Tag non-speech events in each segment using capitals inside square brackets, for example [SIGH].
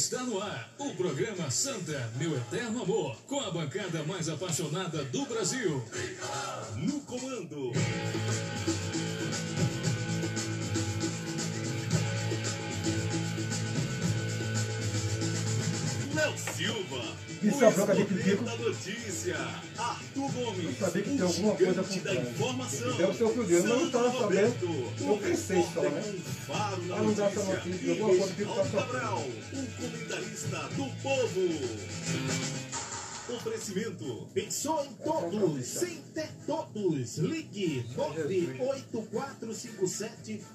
Está no ar o programa Santa, meu eterno amor, com a bancada mais apaixonada do Brasil. No comando. Léo Silva. Isso é a bronca de Gomes. Eu sabia que tem alguma coisa por trás. Deve ser o que eu não estava sabendo. Eu pensei só, né? Ah, não dá essa notícia. alguma coisa que tá só- Cabral, o comentarista do povo. Oferecimento. Pensou em todos, sem ter todos. Ligue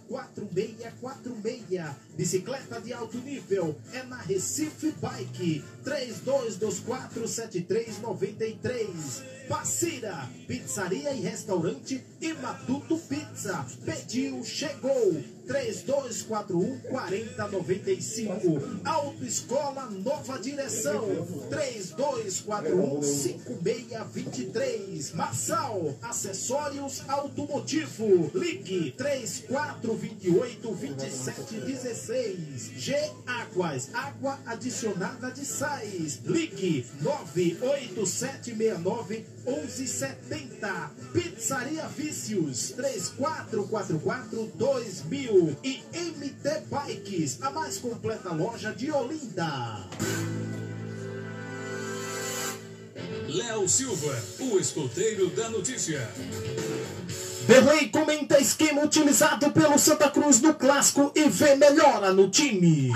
984574646. Bicicleta de alto nível é na Recife Bike 32247393. Passira, pizzaria e restaurante e Matuto Pizza. Pediu, chegou. 3241-4095. Autoescola Nova Direção. 3241-5623. Massal, acessórios automotivo. Ligue 3428-2716. G Águas, água adicionada de sais. Ligue 98769 1170. Pizzaria Vícios 3444 2000 e MT Bikes, a mais completa loja de Olinda. Léo Silva, o escoteiro da notícia. Berlei comenta esquema utilizado pelo Santa Cruz no clássico e vê melhora no time.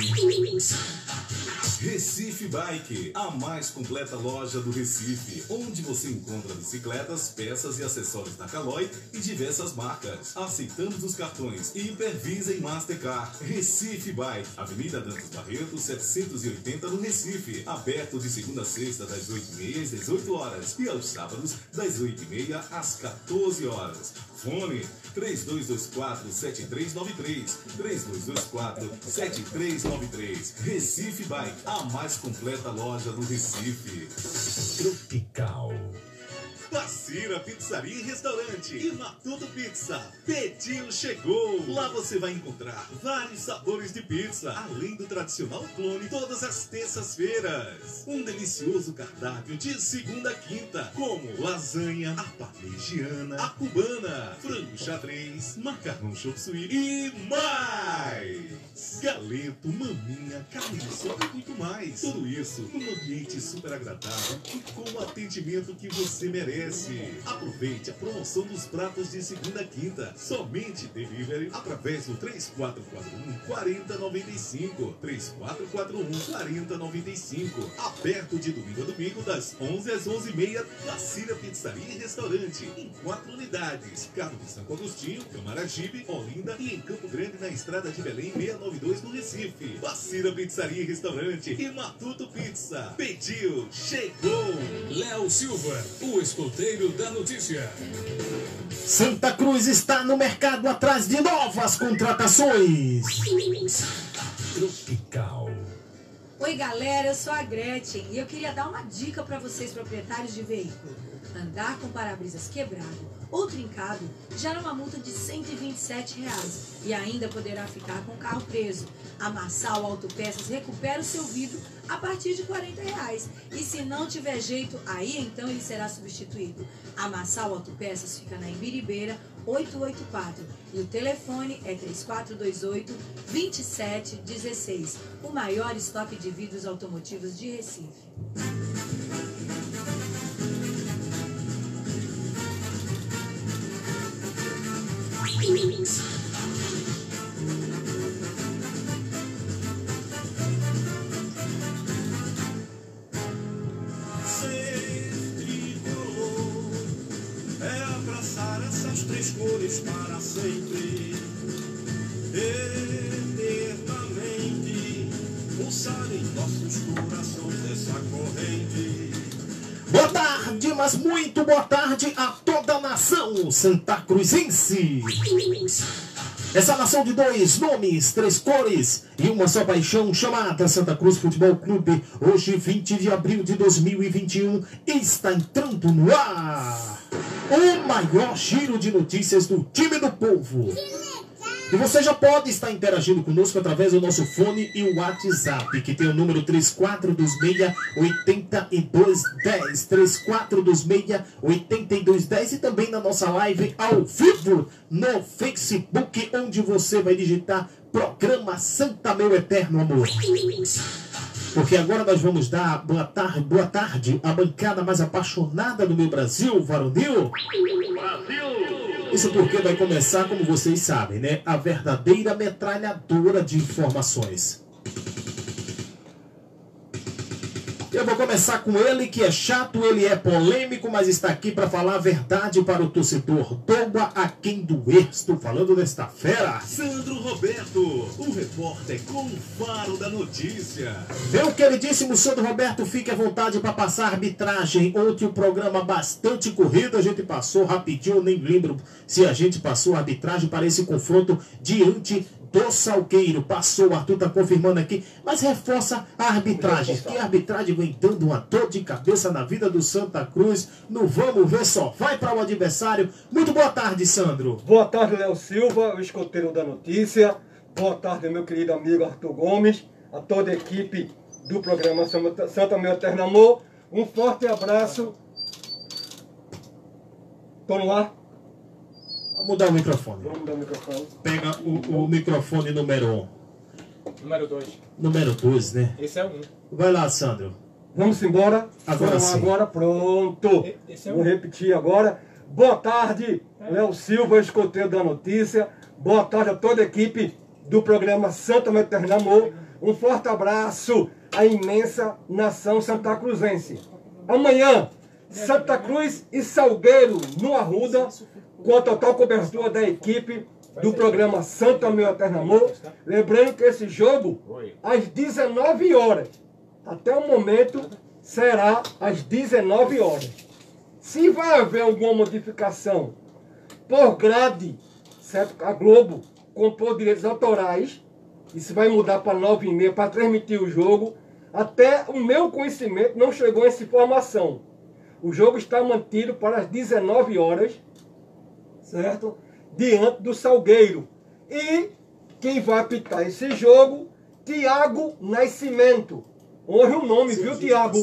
Recife Bike, a mais completa loja do Recife, onde você encontra bicicletas, peças e acessórios da Caloi e diversas marcas. Aceitamos os cartões Hipervisa e Mastercard. Recife Bike, Avenida Dantas Barreto, 780 no Recife. Aberto de segunda a sexta, das 8h30 às 18 horas e aos sábados, das 8h30 às 14 horas. Fone 3224-7393. 3224-7393. Recife Bike, a mais completa loja do Recife. Tropical. Passira Pizzaria e Restaurante e Matuto Pizza. Pediu, chegou! Lá você vai encontrar vários sabores de pizza, além do tradicional clone todas as terças-feiras. Um delicioso cardápio de segunda a quinta, como lasanha, a parmegiana, a cubana, frango xadrez, macarrão chop suey e mais! Galeto, maminha, carne de e muito mais. Tudo isso num ambiente super agradável e com o atendimento que você merece. Aproveite a promoção dos pratos de segunda a quinta. Somente delivery através do 3441 4095. 3441 4095. Aberto de domingo a domingo das 11 às 11h30. Vacina Pizzaria e Restaurante. Em quatro unidades. Carro de Santo Agostinho, Camaragibe, Olinda e em Campo Grande na Estrada de Belém 692 no Recife. Vacina Pizzaria e Restaurante e Matuto Pizza. Pediu, chegou! Léo Silva, o escoteiro da notícia. Santa Cruz está no mercado atrás de novas contratações. Tropical. Oi, galera, eu sou a Gretchen e eu queria dar uma dica para vocês, proprietários de veículo. Andar com para-brisas quebrado ou trincado gera uma multa de 127 reais e ainda poderá ficar com o carro preso. A Massal Autopeças recupera o seu vidro a partir de 40 reais. E se não tiver jeito, aí então ele será substituído. A Massal Autopeças fica na Ibiribeira 884 e o telefone é 3428 2716. O maior estoque de vidros automotivos de Recife. Santa cruzense. Essa nação de dois nomes, três cores e uma só paixão, chamada Santa Cruz Futebol Clube, hoje 20 de abril de 2021, está entrando no ar o maior giro de notícias do time do povo. E você já pode estar interagindo conosco através do nosso fone e o WhatsApp, que tem o número 3426-8210. 3426-8210 e também na nossa live ao vivo no Facebook, onde você vai digitar Programa Santa Meu Eterno Amor. Porque agora nós vamos dar boa tarde, boa tarde à bancada mais apaixonada do meu Brasil, varonil. Isso porque vai começar, como vocês sabem, né? A verdadeira metralhadora de informações. Eu vou começar com ele, que é chato, ele é polêmico, mas está aqui para falar a verdade para o torcedor. Doa a quem doer. Estou falando desta fera. Sandro Roberto, o repórter com o faro da notícia. Meu queridíssimo Sandro Roberto, fique à vontade para passar a arbitragem. Ontem o programa bastante corrido, a gente passou rapidinho, nem lembro se a gente passou a arbitragem para esse confronto diante do Salgueiro. Passou, o Arthur está confirmando aqui, mas reforça a arbitragem. Que arbitragem vem dando uma dor de cabeça na vida do Santa Cruz. No vamos ver só, vai para o adversário. Muito boa tarde, Sandro. Boa tarde, Léo Silva, o escoteiro da notícia. Boa tarde, meu querido amigo Arthur Gomes, a toda a equipe do programa Santa Santa Meu Eterno Amor. Um forte abraço. Tô no ar. Vamos mudar o microfone. Vamos mudar o microfone. Pega o, o microfone número 1. Um. Número 2. Número 2, né? Esse é um. Vai lá, Sandro. Vamos embora. Agora Vamos sim. Agora pronto. Esse é Vou um. repetir agora. Boa tarde, Léo Silva, escoteiro da notícia. Boa tarde a toda a equipe do programa Santa Meu Eterno Amor. Um forte abraço à imensa nação santa cruzense. Amanhã, Santa Cruz e Salgueiro no Arruda, com a total cobertura da equipe do programa Santa Meu Eterno Amor. Lembrando que esse jogo, às 19 horas, até o momento, será às 19 horas. Se vai haver alguma modificação por grade, certo? A Globo comprou direitos autorais, isso vai mudar para 9h30 para transmitir o jogo. Até o meu conhecimento não chegou essa informação. O jogo está mantido para as 19 horas, certo? Diante do Salgueiro. E quem vai apitar esse jogo, Tiago Nascimento. Honre o nome, viu, Tiago?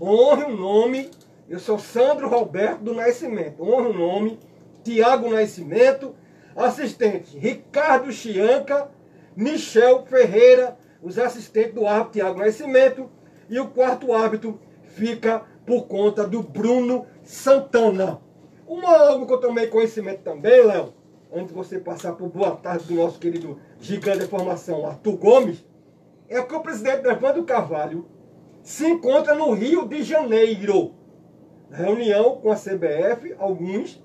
Honre o nome. Eu sou Sandro Roberto do Nascimento. Honre o nome. Tiago Nascimento. Assistente Ricardo Chianca. Michel Ferreira. Os assistentes do árbitro Tiago Nascimento. E o quarto árbitro fica por conta do Bruno Santana. Uma algo que eu tomei conhecimento também, Léo, antes de você passar por boa tarde do nosso querido gigante da informação, Arthur Gomes, é que o presidente Evandro Carvalho se encontra no Rio de Janeiro. Reunião com a CBF, alguns,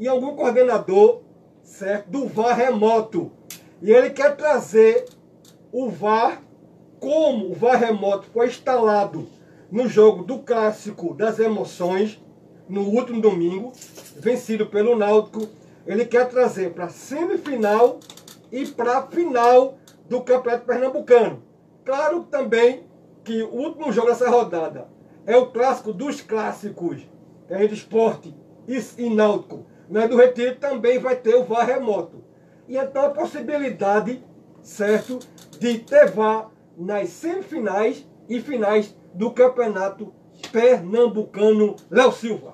e algum coordenador certo, do VAR remoto. E ele quer trazer o VAR como o VAR remoto foi instalado no jogo do clássico das emoções, no último domingo, vencido pelo Náutico. Ele quer trazer para semifinal e para final do Campeonato Pernambucano. Claro também que o último jogo dessa rodada é o clássico dos clássicos, é de esporte e, náutico. Mas do Retiro também vai ter o VAR remoto. E então a possibilidade, certo, de ter VAR nas semifinais e finais do Campeonato Pernambucano. Léo Silva.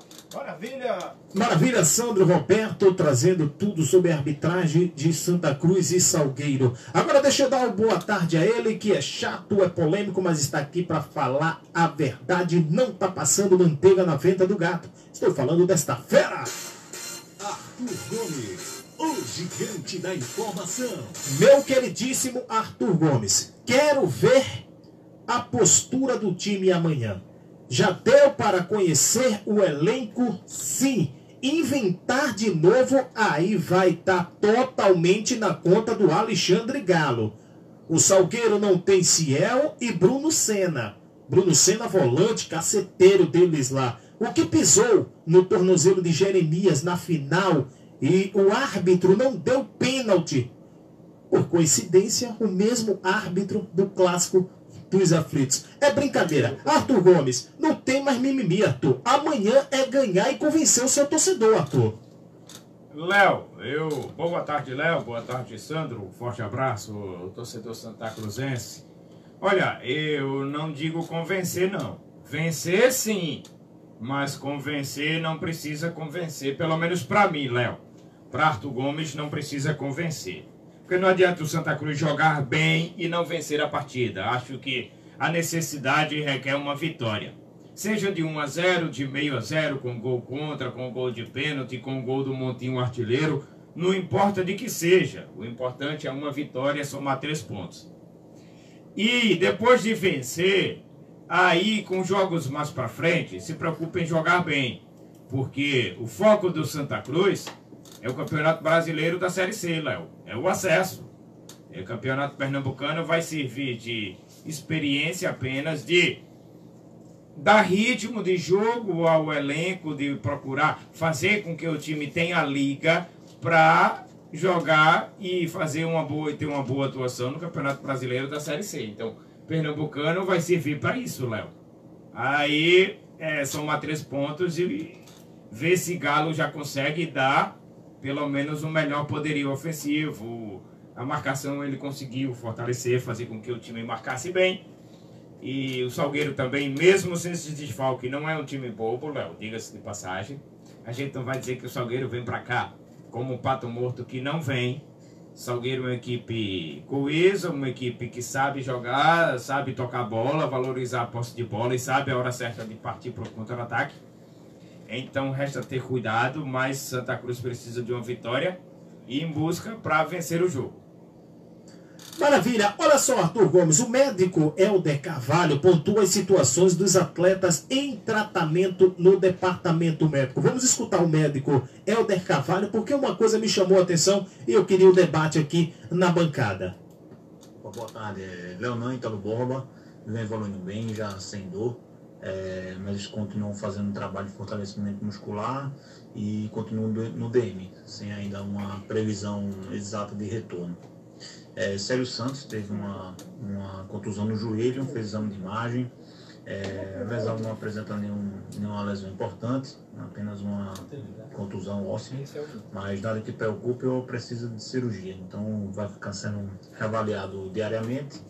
Maravilha, Sandro Roberto, trazendo tudo sobre a arbitragem de Santa Cruz e Salgueiro. Agora deixa eu dar uma boa tarde a ele, que é chato, é polêmico, mas está aqui para falar a verdade. Não está passando manteiga na venta do gato. Estou falando desta fera. Arthur Gomes, o gigante da informação. Meu queridíssimo Arthur Gomes, quero ver a postura do time amanhã. Já deu para conhecer o elenco? Sim. Inventar de novo, aí vai estar totalmente na conta do Alexandre Galo. O Salgueiro não tem Ciel e Bruno Senna. Bruno Senna volante, caceteiro deles lá. O que pisou no tornozelo de Jeremias na final e o árbitro não deu pênalti. Por coincidência, o mesmo árbitro do clássico dos aflitos. É brincadeira. Arthur Gomes, não tem mais mimimi, Arthur. Amanhã é ganhar e convencer o seu torcedor, Arthur. Léo, eu. Boa tarde, Léo. Boa tarde, Sandro. Forte abraço, torcedor Santa Cruzense. Olha, eu não digo convencer, não. Vencer, sim. Mas convencer não precisa convencer, pelo menos para mim, Léo. Para Arthur Gomes não precisa convencer. Porque não adianta o Santa Cruz jogar bem e não vencer a partida. Acho que a necessidade requer uma vitória seja de 1 a 0, de meio a 0, com gol contra, com gol de pênalti, com gol do Montinho Artilheiro, não importa de que seja, o importante é uma vitória, somar três pontos. E depois de vencer, aí com jogos mais para frente, se preocupe em jogar bem, porque o foco do Santa Cruz é o Campeonato Brasileiro da Série C, Léo, é o acesso. O Campeonato Pernambucano vai servir de experiência apenas de dar ritmo de jogo ao elenco, de procurar fazer com que o time tenha liga para jogar e fazer uma boa e ter uma boa atuação no Campeonato Brasileiro da Série C. Então, Pernambucano vai servir para isso, Léo. Aí é, somar três pontos e ver se Galo já consegue dar pelo menos um melhor poderio ofensivo. A marcação ele conseguiu fortalecer, fazer com que o time marcasse bem. E o Salgueiro também, mesmo sem esse desfalque, não é um time bobo, Léo, diga-se de passagem. A gente não vai dizer que o Salgueiro vem para cá como um pato morto que não vem. Salgueiro é uma equipe coesa, uma equipe que sabe jogar, sabe tocar bola, valorizar a posse de bola e sabe a hora certa de partir para o contra-ataque. Então resta ter cuidado, mas Santa Cruz precisa de uma vitória e em busca para vencer o jogo. Maravilha. Olha só, Arthur Gomes, o médico Helder Carvalho pontua as situações dos atletas em tratamento no departamento médico. Vamos escutar o médico Helder Carvalho, porque uma coisa me chamou a atenção e eu queria o um debate aqui na bancada. Boa tarde, Leonan Italo Borba, vem evoluindo bem, já sem dor, é, mas continuam fazendo um trabalho de fortalecimento muscular e continuam no DM, sem ainda uma previsão exata de retorno. É, Célio Santos teve uma, uma contusão no joelho, fez exame de imagem. É, a lesão não apresenta nenhum, nenhuma lesão importante, apenas uma contusão óssea, mas nada que preocupe ou precisa de cirurgia. Então vai ficar sendo reavaliado diariamente,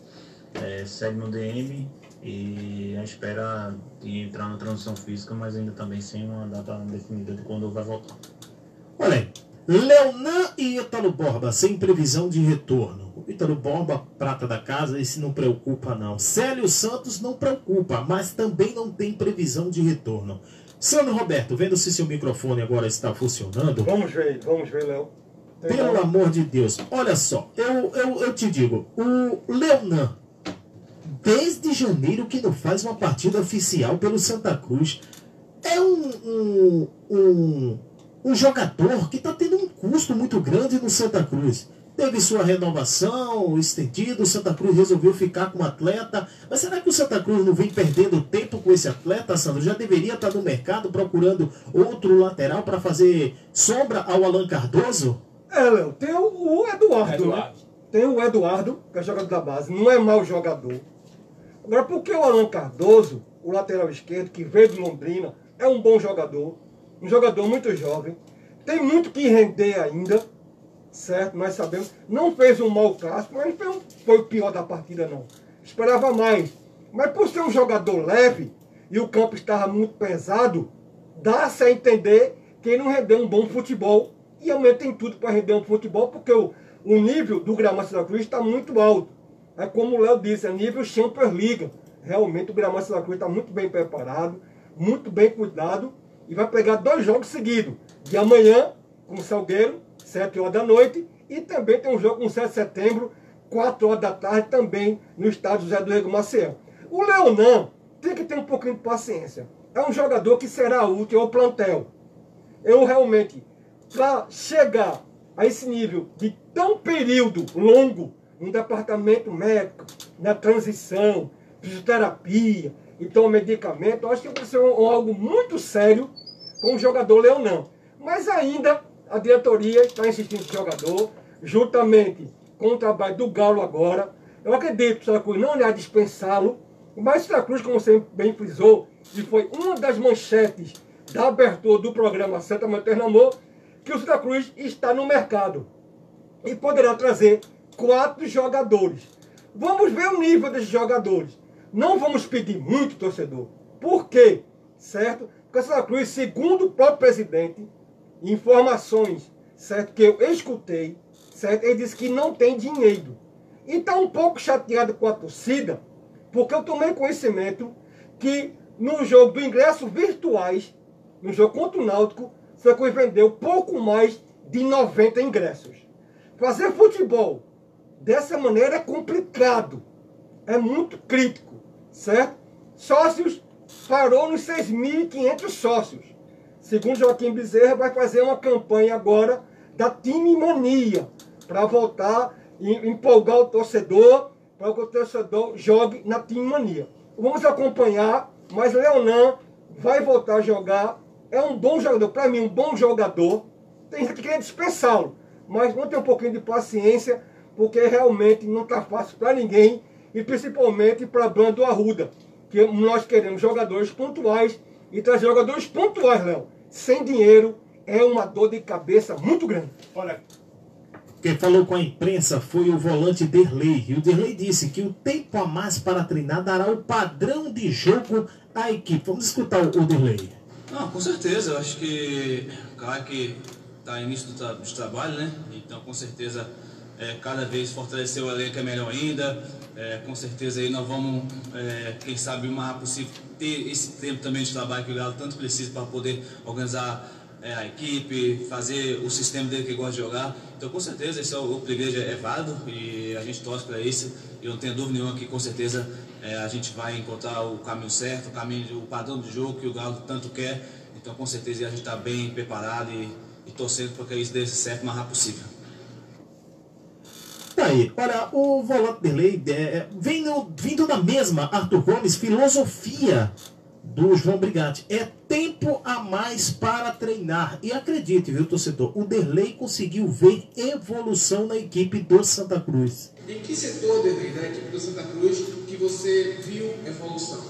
é, segue no DM e a espera de entrar na transição física, mas ainda também sem uma data definida de quando vai voltar. Olha aí, Leonan e Ítalo Borba, sem previsão de retorno. Ítalo Borba, prata da casa, esse não preocupa não. Célio Santos não preocupa, mas também não tem previsão de retorno. Sandro Roberto, vendo se seu microfone agora está funcionando. Vamos ver, vamos ver, Léo. Pelo amor de Deus, olha só, eu, eu, eu te digo, o Leonan, desde janeiro que não faz uma partida oficial pelo Santa Cruz, é um, um, um, um jogador que está tendo um custo muito grande no Santa Cruz teve sua renovação estendida, o Santa Cruz resolveu ficar com o atleta. Mas será que o Santa Cruz não vem perdendo tempo com esse atleta, Sandro? Já deveria estar no mercado procurando outro lateral para fazer sombra ao Alan Cardoso? É, Léo, tem o, Eduardo, né? Eduardo. Né? Tem o Eduardo, que é jogador da base, não é mau jogador. Agora, por que o Alan Cardoso, o lateral esquerdo, que veio de Londrina, é um bom jogador, um jogador muito jovem, tem muito que render ainda certo? Nós sabemos. Não fez um mau clássico, mas não foi o pior da partida, não. Esperava mais. Mas por ser um jogador leve e o campo estava muito pesado, dá-se a entender que ele não rendeu um bom futebol. E aumenta tem tudo para render um futebol, porque o, o nível do Gramado Santa Cruz está muito alto. É como o Léo disse, é nível Champions League. Realmente o Gramado Santa Cruz está muito bem preparado, muito bem cuidado e vai pegar dois jogos seguidos. De amanhã com o Salgueiro 7 horas da noite. E também tem um jogo com 7 de setembro, 4 horas da tarde, também no estádio José do Rego Maciel. O Leonan tem que ter um pouquinho de paciência. É um jogador que será útil ao plantel. Eu realmente, para chegar a esse nível de tão período longo no departamento médico, na transição, fisioterapia, então medicamento, acho que vai ser um, algo muito sério com o jogador Leonan. Mas ainda a diretoria está insistindo com o jogador, juntamente com o trabalho do Galo agora. Eu acredito que o Santa não irá dispensá-lo, mas o Santa Cruz, como você bem frisou, e foi uma das manchetes da abertura do programa Santa Materna Amor, que o Santa Cruz está no mercado e poderá trazer quatro jogadores. Vamos ver o nível desses jogadores. Não vamos pedir muito, torcedor. Por quê? Certo? Porque o Santa Cruz, segundo o próprio presidente, informações certo, que eu escutei, certo, ele disse que não tem dinheiro. E está um pouco chateado com a torcida, porque eu tomei conhecimento que no jogo do ingresso virtuais, no jogo contra o Náutico, Santa Cruz vendeu pouco mais de 90 ingressos. Fazer futebol dessa maneira é complicado, é muito crítico, certo? Sócios parou nos 6.500 sócios. Segundo Joaquim Bezerra, vai fazer uma campanha agora da time mania para voltar e empolgar o torcedor, para que o torcedor jogue na time mania. Vamos acompanhar, mas Leonan vai voltar a jogar. É um bom jogador, para mim, um bom jogador. Tem gente que quer dispensá-lo, mas vamos ter um pouquinho de paciência, porque realmente não está fácil para ninguém, e principalmente para Brando Arruda, que nós queremos jogadores pontuais e trazer jogadores pontuais, Léo. Sem dinheiro é uma dor de cabeça muito grande. Olha, quem falou com a imprensa foi o volante Derlei. E o Derlei disse que o tempo a mais para treinar dará o padrão de jogo à equipe. Vamos escutar o Derlei. Não, com certeza. Eu acho que o cara que está início do, tra do trabalho, né? Então, com certeza, é, cada vez fortalecer o elenco é melhor ainda. É, com certeza aí nós vamos, é, quem sabe, o mais possível ter esse tempo também de trabalho que o Galo tanto precisa para poder organizar é, a equipe, fazer o sistema dele que gosta de jogar. Então, com certeza, esse é o, o privilégio é, válido e a gente torce para isso. E eu não tenho dúvida nenhuma que, com certeza, é, a gente vai encontrar o caminho certo, o caminho, o padrão de jogo que o Galo tanto quer. Então, com certeza, a gente está bem preparado e, e torcendo para que isso dê certo o mais rápido possível. Tá aí, olha, o volante Derlei é, vem no, vindo da mesma, Arthur Gomes, filosofia do João Brigatti. É tempo a mais para treinar. E acredite, viu, torcedor, o Derlei conseguiu ver evolução na equipe do Santa Cruz. Em que setor, Derlei, da equipe do Santa Cruz, que você viu evolução?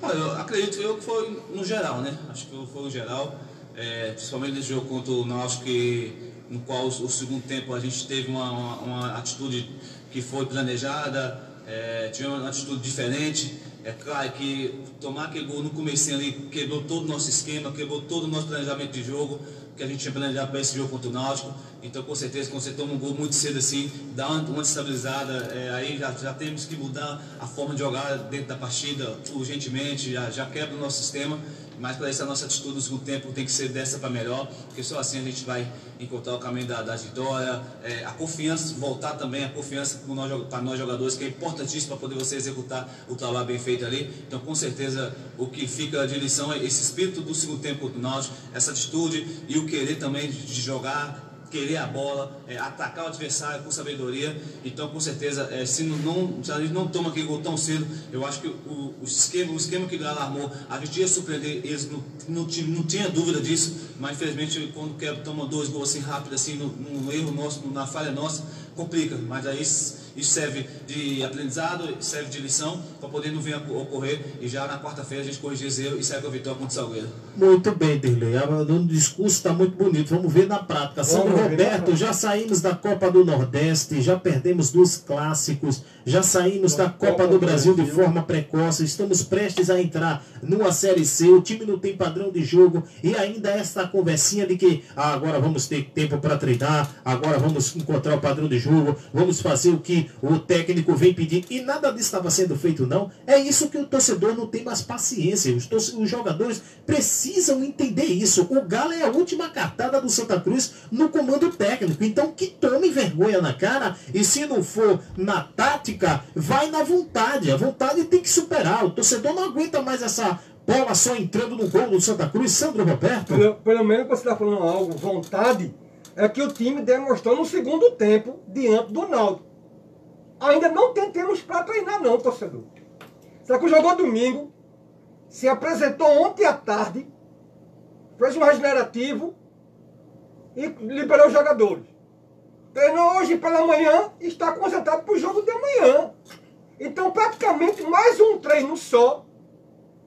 Olha, eu acredito eu que foi no geral, né? Acho que foi no geral, é, principalmente nesse jogo contra o Náutico, que no qual o, segundo tempo a gente teve uma, uma, uma atitude que foi planejada, é, tinha uma atitude diferente. É claro que tomar aquele gol no começo ali quebrou todo o nosso esquema, quebrou todo o nosso planejamento de jogo, que a gente tinha planejado para esse jogo contra o Náutico. Então, com certeza, quando você toma um gol muito cedo assim, dá uma, uma estabilizada, é, aí já, já temos que mudar a forma de jogar dentro da partida urgentemente, já, já quebra o nosso sistema. Mas para isso a nossa atitude no segundo tempo tem que ser dessa para melhor, porque só assim a gente vai encontrar o caminho da, da vitória, é, a confiança, voltar também a confiança para nós, para nós jogadores, que é importantíssimo para poder você executar o trabalho bem feito ali. Então, com certeza, o que fica de lição é esse espírito do segundo tempo contra o Náutico, essa atitude e o querer também de jogar querer a bola, é, atacar o adversário com sabedoria. Então, com certeza, é, se, não, se a gente não toma aquele gol tão cedo, eu acho que o, o esquema, o esquema que o Galo armou, a gente ia surpreender eles, não, não, não tinha dúvida disso, mas infelizmente quando o Kevin toma dois gols assim rápido, assim, no, erro nosso, na falha nossa, complica. Mas aí isso serve de aprendizado, serve de lição para poder não vir a ocorrer e já na quarta-feira a gente corrigir esse erro e sair com a vitória contra o Salgueiro. Muito bem, Derlei. O discurso está muito bonito. Vamos ver na prática. Sandro Roberto, já saímos da Copa do Nordeste, já perdemos dos clássicos, já saímos da Copa do Brasil de forma precoce, estamos prestes a entrar numa Série C, o time não tem padrão de jogo e ainda esta conversinha de que ah, agora vamos ter tempo para treinar, agora vamos encontrar o padrão de jogo, vamos fazer o que o técnico vem pedir e nada disso estava sendo feito não. É isso que o torcedor não tem mais paciência, os, os jogadores precisam entender isso. O Galo é a última cartada do Santa Cruz no comando técnico, então que tome vergonha na cara e se não for na tática, vai na vontade. A vontade tem que superar. O torcedor não aguenta mais essa bola só entrando no gol do Santa Cruz, Sandro Roberto. Pelo, pelo menos você está falando algo, vontade, é que o time demonstrou no segundo tempo diante do Náutico. Ainda não tem termos para treinar não, torcedor. Será que jogou domingo, se apresentou ontem à tarde, fez um regenerativo e liberou os jogadores. Treinou hoje pela manhã e está concentrado para o jogo de amanhã. Então, praticamente mais um treino só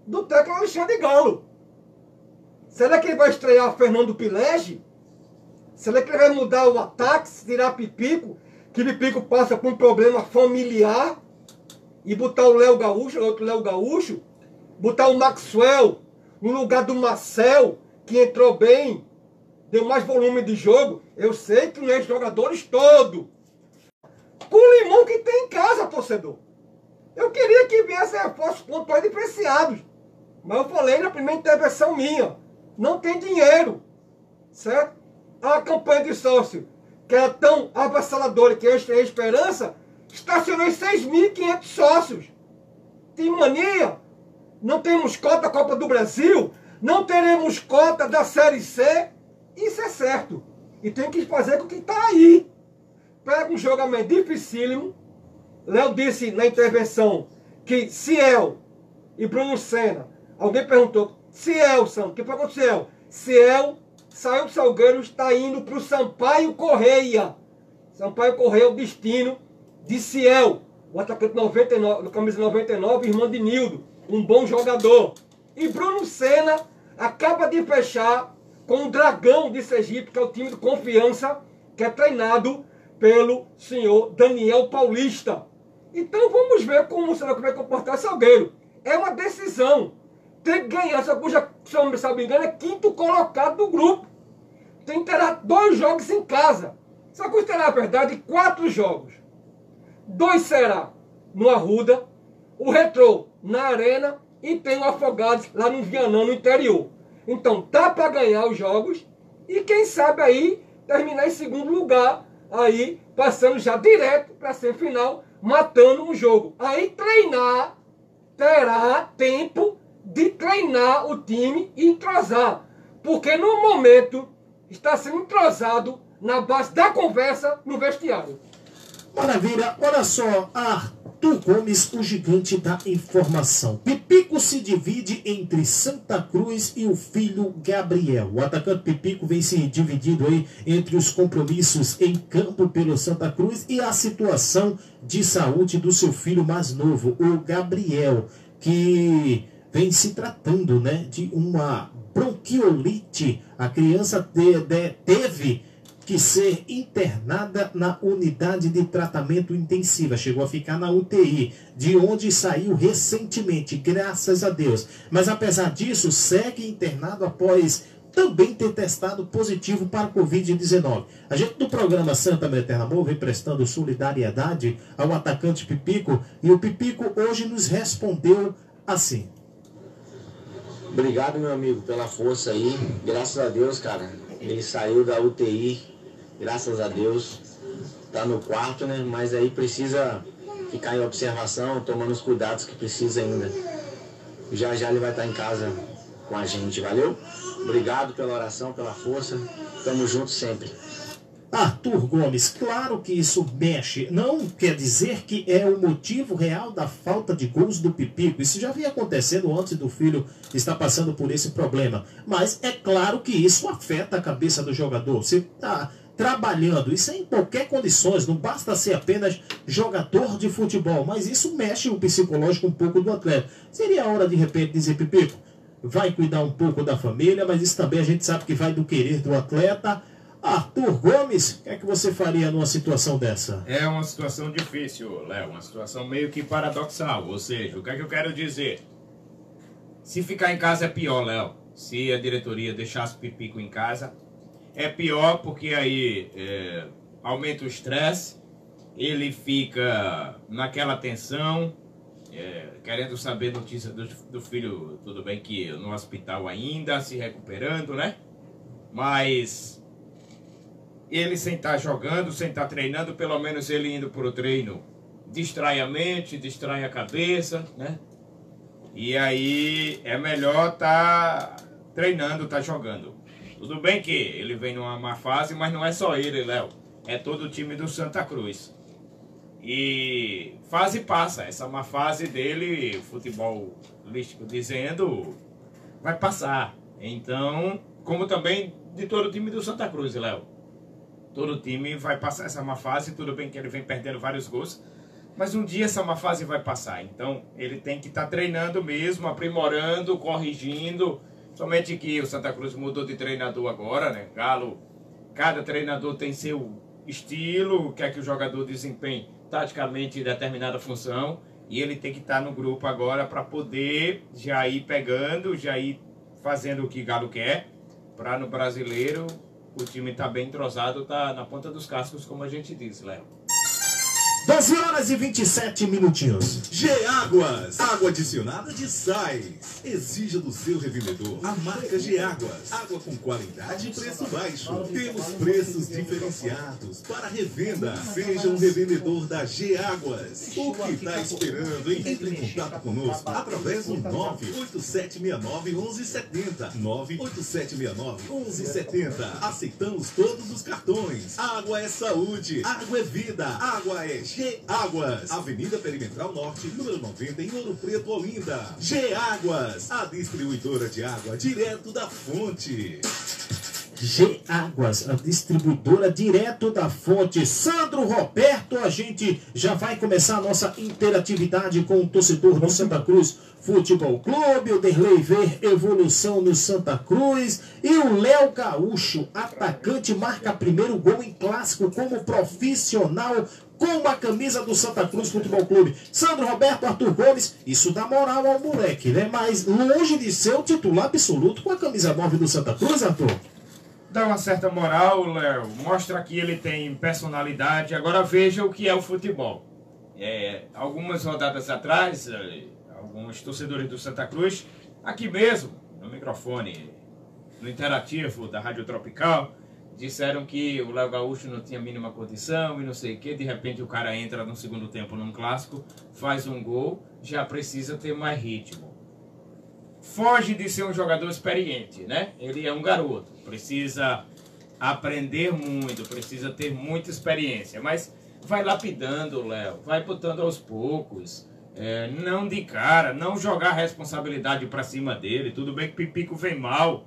do técnico Alexandre Galo. Será que ele vai estrear Fernando Pilege? Será que ele vai mudar o ataque, tirar Pipico, que Pipico passa por um problema familiar, e botar o Léo Gaúcho, outro Léo Gaúcho, botar o Maxwell no lugar do Marcel, que entrou bem, deu mais volume de jogo. Eu sei que não é jogadores todo. Com o limão que tem em casa, torcedor. Eu queria que viesse reforços pontuais e preciados. Mas eu falei na primeira intervenção minha. Não tem dinheiro. Certo? A campanha de sócio, que é tão avassaladora que a gente tem esperança, estacionou em 6.500 sócios. Tem mania? Não temos cota da Copa do Brasil? Não teremos cota da Série C? Isso é certo. E tem que fazer com o que está aí. Pega um jogamento dificílimo. Léo disse na intervenção que Ciel e Bruno Senna. Alguém perguntou, Ciel, Sam, o que foi com Ciel? Ciel saiu do Salgueiro, está indo para o Sampaio Correia. Sampaio Correia é o destino de Ciel, o atacante 99, do camisa 99, irmão de Nildo, um bom jogador. E Bruno Senna acaba de fechar com o Dragão de Sergipe, que é o time de confiança, que é treinado pelo senhor Daniel Paulista. Então vamos ver como será que vai comportar Salgueiro. É uma decisão. Tem que ganhar, só cuja, se eu não me engano, é quinto colocado do grupo. Tem que ter dois jogos em casa. Só que terá, na verdade, quatro jogos. Dois será no Arruda, o Retrô na Arena e tem o Afogados lá no Vianão, no interior. Então tá para ganhar os jogos e quem sabe aí terminar em segundo lugar, aí passando já direto para a semifinal, matando um jogo. Aí treinar, terá tempo de treinar o time e entrosar. Porque no momento está sendo entrosado na base da conversa no vestiário. Maravilha, olha só, Arthur Gomes, o gigante da informação. Pipico se divide entre Santa Cruz e o filho Gabriel. O atacante Pipico vem se dividindo aí entre os compromissos em campo pelo Santa Cruz e a situação de saúde do seu filho mais novo, o Gabriel, que vem se tratando né, de uma bronquiolite. A criança de, teve que ser internada na unidade de tratamento intensiva. Chegou a ficar na UTI, de onde saiu recentemente, graças a Deus. Mas apesar disso, segue internado após também ter testado positivo para Covid-19. A gente do programa Santa Eterna Amor vem prestando solidariedade ao atacante Pipico e o Pipico hoje nos respondeu assim. Obrigado, meu amigo, pela força aí. Graças a Deus, cara. Ele saiu da UTI graças a Deus, está no quarto, né? Mas aí precisa ficar em observação, tomando os cuidados que precisa ainda. Já já ele vai estar em casa com a gente, valeu? Obrigado pela oração, pela força. Tamo junto sempre. Arthur Gomes, claro que isso mexe. Não quer dizer que é o motivo real da falta de gols do Pipico. Isso já vinha acontecendo antes do filho estar passando por esse problema. Mas é claro que isso afeta a cabeça do jogador. Você tá trabalhando. Isso é em qualquer condições, não basta ser apenas jogador de futebol, mas isso mexe o psicológico um pouco do atleta. Seria a hora de repente dizer, Pipico, vai cuidar um pouco da família, mas isso também a gente sabe que vai do querer do atleta. Arthur Gomes, o que é que você faria numa situação dessa? É uma situação difícil, Léo, uma situação meio que paradoxal. Ou seja, o que é que eu quero dizer? Se ficar em casa é pior, Léo. Se a diretoria deixasse o Pipico em casa, é pior porque aí é, aumenta o estresse, ele fica naquela tensão, é, querendo saber notícia do, do, filho, tudo bem que no hospital ainda, se recuperando, né? Mas ele sem estar tá jogando, sem estar tá treinando, pelo menos ele indo para o treino, distrai a mente, distrai a cabeça, né? E aí é melhor estar tá treinando, estar jogando. Tudo bem que ele vem numa má fase, mas não é só ele, Léo. É todo o time do Santa Cruz. E fase passa. Essa má fase dele, futebol lístico dizendo, vai passar. Então, como também de todo o time do Santa Cruz, Léo. Todo time vai passar essa má fase. Tudo bem que ele vem perdendo vários gols. Mas um dia essa má fase vai passar. Então, ele tem que estar tá treinando mesmo, aprimorando, corrigindo Somente que o Santa Cruz mudou de treinador agora, né? Galo Cada treinador tem seu estilo, quer que o jogador desempenhe taticamente determinada função. E ele tem que estar no grupo agora para poder já ir pegando, já ir fazendo o que Galo quer. Para no brasileiro o time tá bem entrosado, tá na ponta dos cascos, como a gente diz, Léo. 12 horas e 27 minutinhos. Geáguas, água adicionada de sais. Exija do seu revendedor a marca Geáguas. Água com qualidade e preço baixo. Temos preços diferenciados para revenda. Seja um revendedor da Geáguas. O que está esperando, hein? Entre em contato conosco através do 98769-1170. 98769-1170. Aceitamos todos os cartões. Água é saúde. Água é vida. Água é G Águas, Avenida Perimetral Norte, número 90, em Ouro Preto, Olinda. G Águas, a distribuidora de água direto da fonte. G Águas, a distribuidora direto da fonte. Sandro Roberto, a gente já vai começar a nossa interatividade com o torcedor do Santa Cruz Futebol Clube, o Derlei Ver Evolução no Santa Cruz e o Léo Gaúcho, atacante, marca primeiro gol em clássico como profissional com a camisa do Santa Cruz Futebol Clube. Sandro Roberto, Arthur Gomes, isso dá moral ao moleque, né? Mas longe de ser o titular absoluto com a camisa 9 do Santa Cruz, Arthur. Dá uma certa moral, Léo. Mostra que ele tem personalidade. Agora veja o que é o futebol. É, algumas rodadas atrás, eh, alguns torcedores do Santa Cruz, aqui mesmo, no microfone, no interativo da Rádio Tropical, disseram que o Léo Gaúcho não tinha a mínima condição e não sei o que. De repente o cara entra no segundo tempo num clássico, faz um gol, já precisa ter mais ritmo. Foge de ser um jogador experiente, né? Ele é um garoto, precisa aprender muito, precisa ter muita experiência, mas vai lapidando, Léo, vai botando aos poucos. É, não de cara, não jogar responsabilidade para cima dele. Tudo bem que Pipico vem mal,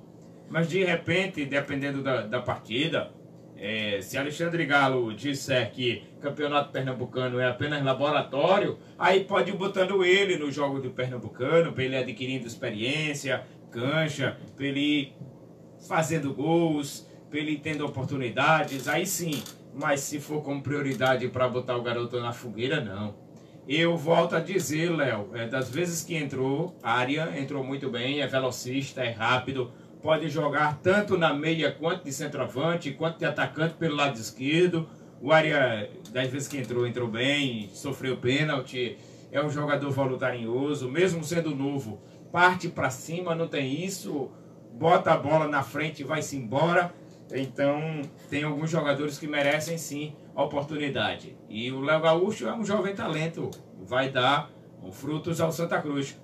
mas de repente, dependendo da, da partida, é, se Alexandre Galo disser que campeonato pernambucano é apenas laboratório, aí pode ir botando ele no jogo do pernambucano, para ele adquirindo experiência, cancha, para ele fazendo gols, para ele tendo oportunidades, aí sim. Mas se for como prioridade para botar o garoto na fogueira, não. Eu volto a dizer, Léo, é, das vezes que entrou, área entrou muito bem, é velocista, é rápido, pode jogar tanto na meia quanto de centroavante, quanto de atacante pelo lado esquerdo. O área, das vezes que entrou, entrou bem, sofreu pênalti, é um jogador voluntarioso, mesmo sendo novo, parte para cima, não tem isso, bota a bola na frente e vai-se embora. Então, tem alguns jogadores que merecem sim a oportunidade. E o Léo Gaúcho é um jovem talento, vai dar frutos ao Santa Cruz.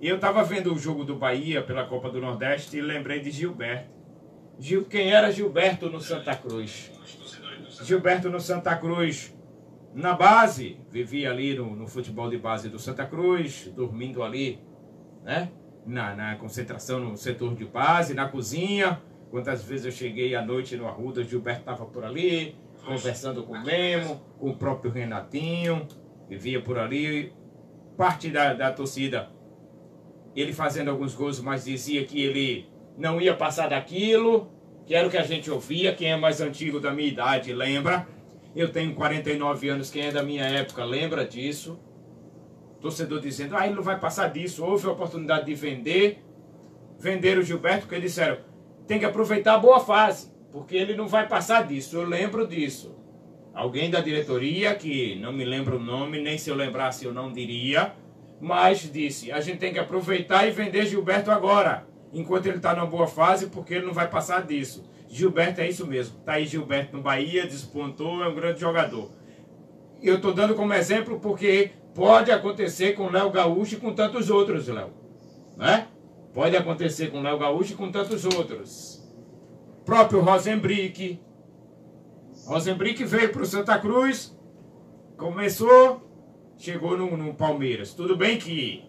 E eu estava vendo o jogo do Bahia pela Copa do Nordeste e lembrei de Gilberto. Gil, quem era Gilberto no Santa Cruz? Gilberto no Santa Cruz, na base, vivia ali no, no futebol de base do Santa Cruz, dormindo ali, né? Na, na concentração no setor de base, na cozinha. Quantas vezes eu cheguei à noite no Arruda, Gilberto estava por ali, conversando com o Memo, com o próprio Renatinho, vivia por ali. Parte da, da torcida, ele fazendo alguns gols, mas dizia que ele não ia passar daquilo, que era o que a gente ouvia. Quem é mais antigo da minha idade lembra. Eu tenho 49 anos, quem é da minha época lembra disso. Torcedor dizendo, ah, ele não vai passar disso. Houve a oportunidade de vender, vender o Gilberto, porque disseram, tem que aproveitar a boa fase, porque ele não vai passar disso. Eu lembro disso. Alguém da diretoria, que não me lembro o nome, nem se eu lembrasse eu não diria, mas disse: a gente tem que aproveitar e vender Gilberto agora, enquanto ele está numa boa fase, porque ele não vai passar disso. Gilberto é isso mesmo. Está aí Gilberto no Bahia, despontou, é um grande jogador. Eu estou dando como exemplo porque pode acontecer com Léo Gaúcho e com tantos outros, Léo. Né? Pode acontecer com Léo Gaúcho e com tantos outros. Próprio Rosenbrick. Rosenbrick veio para o Santa Cruz, começou, chegou no, no Palmeiras. Tudo bem que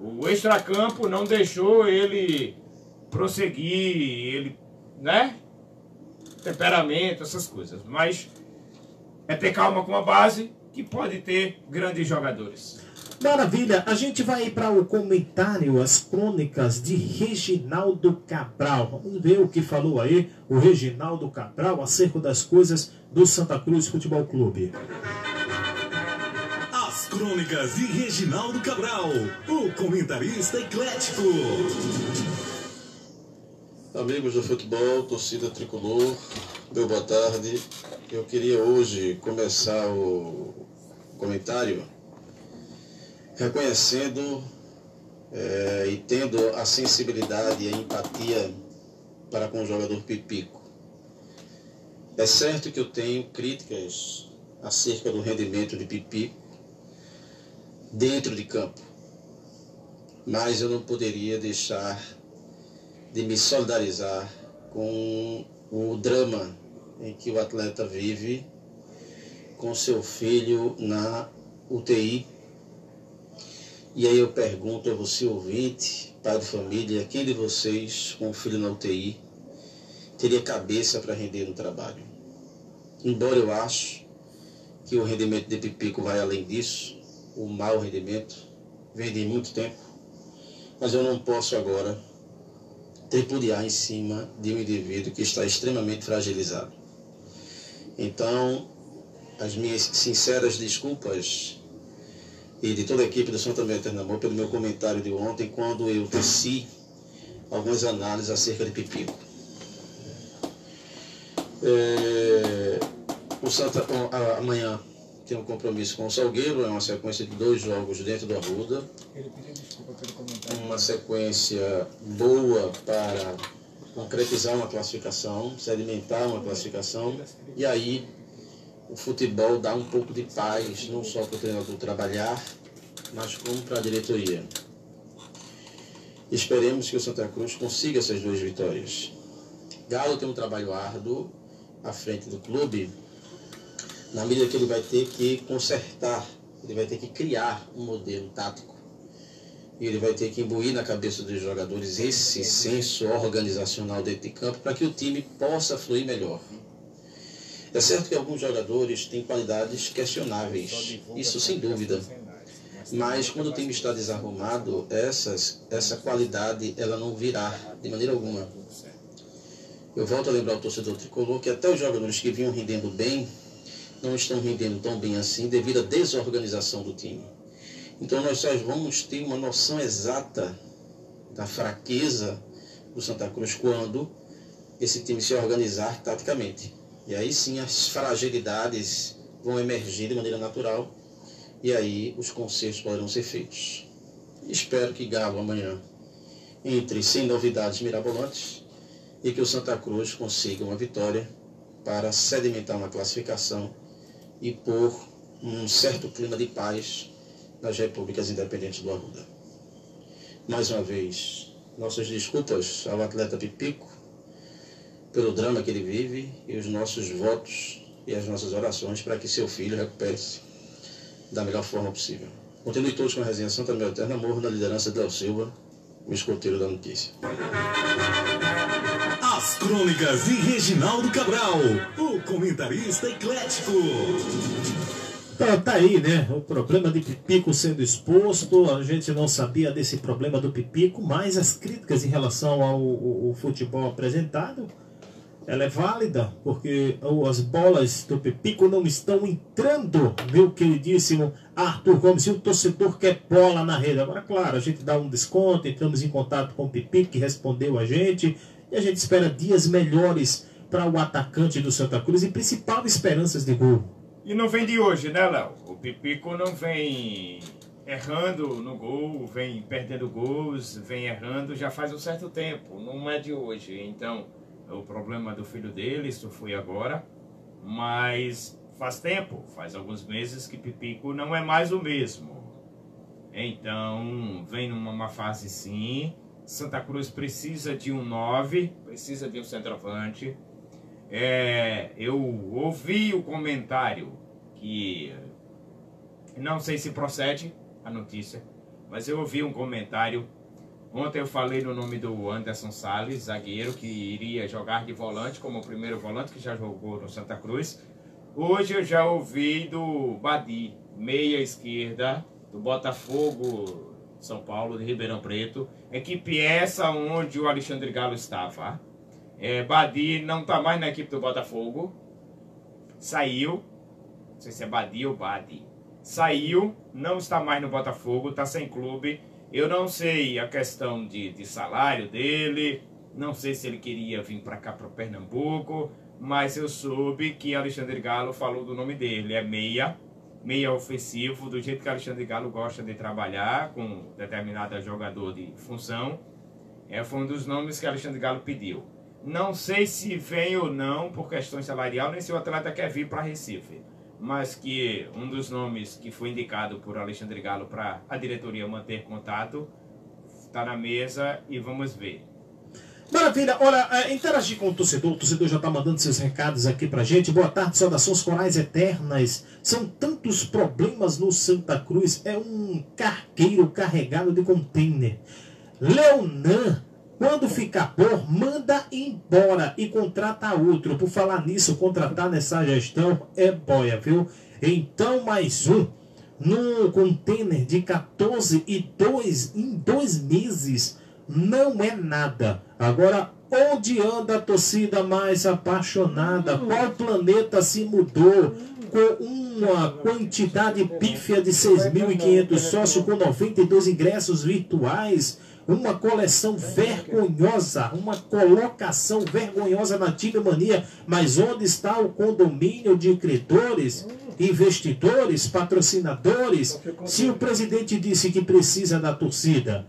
o extracampo não deixou ele prosseguir, ele, né? Temperamento, essas coisas. Mas é ter calma com a base que pode ter grandes jogadores. Maravilha, a gente vai para o comentário, as crônicas de Reginaldo Cabral. Vamos ver o que falou aí o Reginaldo Cabral acerca das coisas do Santa Cruz Futebol Clube. As crônicas de Reginaldo Cabral, o comentarista eclético. Amigos do futebol, torcida tricolor, meu boa tarde. Eu queria hoje começar o comentário reconhecendo é, e tendo a sensibilidade e a empatia para com o jogador Pipico. É certo que eu tenho críticas acerca do rendimento de Pipico dentro de campo, mas eu não poderia deixar de me solidarizar com o drama em que o atleta vive com seu filho na UTI e aí eu pergunto a você, ouvinte, pai de família, quem de vocês, com um filho na UTI, teria cabeça para render no trabalho? Embora eu acho que o rendimento de Pipico vai além disso, o mau rendimento vem de muito tempo, mas eu não posso agora tripudiar em cima de um indivíduo que está extremamente fragilizado. Então, as minhas sinceras desculpas e de toda a equipe do Santa Maria Amor pelo meu comentário de ontem, quando eu teci algumas análises acerca de Pipico. É, o Santa amanhã tem um compromisso com o Salgueiro, é uma sequência de dois jogos dentro do Arruda. Uma sequência boa para concretizar uma classificação, sedimentar uma classificação, e aí o futebol dá um pouco de paz, não só para o treinador trabalhar, mas como para a diretoria. Esperemos que o Santa Cruz consiga essas duas vitórias. Galo tem um trabalho árduo à frente do clube, na medida que ele vai ter que consertar, ele vai ter que criar um modelo tático. E ele vai ter que imbuir na cabeça dos jogadores esse senso organizacional dentro de campo para que o time possa fluir melhor. É certo que alguns jogadores têm qualidades questionáveis, isso sem dúvida. Mas quando o time está desarrumado, essas, essa qualidade ela não virá de maneira alguma. Eu volto a lembrar o torcedor tricolor que até os jogadores que vinham rendendo bem não estão rendendo tão bem assim devido à desorganização do time. Então nós só vamos ter uma noção exata da fraqueza do Santa Cruz quando esse time se organizar taticamente. E aí sim as fragilidades vão emergir de maneira natural e aí os concertos poderão ser feitos. Espero que Galo amanhã entre sem novidades mirabolantes e que o Santa Cruz consiga uma vitória para sedimentar uma classificação e pôr um certo clima de paz nas repúblicas independentes do Arruda. Mais uma vez, nossas desculpas ao atleta Pipico pelo drama que ele vive e os nossos votos e as nossas orações para que seu filho recupere-se da melhor forma possível. Continue todos com a resenha Santa Meu Eterno Amor, na liderança de Léo Silva, o escoteiro da notícia. As crônicas de Reginaldo Cabral, o comentarista eclético. Tá, tá aí, né? O problema de Pipico sendo exposto, a gente não sabia desse problema do Pipico, mas as críticas em relação ao, ao, ao futebol apresentado ela é válida, porque as bolas do Pepico não estão entrando, meu queridíssimo Arthur Gomes, se o torcedor quer bola na rede. Agora, claro, a gente dá um desconto, entramos em contato com o Pepico, que respondeu a gente, e a gente espera dias melhores para o atacante do Santa Cruz e principal esperanças de gol. E não vem de hoje, né, Léo? O Pipico não vem errando no gol, vem perdendo gols, vem errando já faz um certo tempo, não é de hoje. Então, o problema do filho dele, isso foi agora, mas faz tempo, faz alguns meses que Pipico não é mais o mesmo. Então, vem numa fase sim. Santa Cruz precisa de um 9, precisa de um centroavante. É, eu ouvi o comentário que não sei se procede a notícia, mas eu ouvi um comentário Ontem eu falei no nome do Anderson Salles, zagueiro, que iria jogar de volante, como o primeiro volante que já jogou no Santa Cruz. Hoje eu já ouvi do Badi, meia esquerda do Botafogo São Paulo, de Ribeirão Preto. Equipe essa onde o Alexandre Galo estava. É, Badi não está mais na equipe do Botafogo. Saiu. Não sei se é Badi ou Badi. Saiu, não está mais no Botafogo, está sem clube. Eu não sei a questão de, de salário dele, não sei se ele queria vir para cá, para Pernambuco, mas eu soube que Alexandre Galo falou do nome dele. É meia, meia ofensivo, do jeito que Alexandre Galo gosta de trabalhar com determinado jogador de função. É, foi um dos nomes que Alexandre Galo pediu. Não sei se vem ou não por questões salarial, nem se o atleta quer vir para Recife. Mas que um dos nomes que foi indicado por Alexandre Galo para a diretoria manter contato está na mesa e vamos ver. Maravilha, olha, é, interagir com o torcedor, o torcedor já está mandando seus recados aqui pra gente. Boa tarde, saudações corais eternas. São tantos problemas no Santa Cruz, é um cargueiro carregado de container. Leonan, quando ficar por, manda embora e contrata outro. Por falar nisso, contratar nessa gestão é boia, viu? Então, mais um. Num container de 14 e 2 em dois meses não é nada. Agora, onde anda a torcida mais apaixonada? Qual planeta se mudou com uma quantidade pífia de 6.500 sócios com 92 ingressos virtuais? Uma coleção vergonhosa, uma colocação vergonhosa na Tigre Mania. Mas onde está o condomínio de credores, investidores, patrocinadores? Se o presidente disse que precisa da torcida,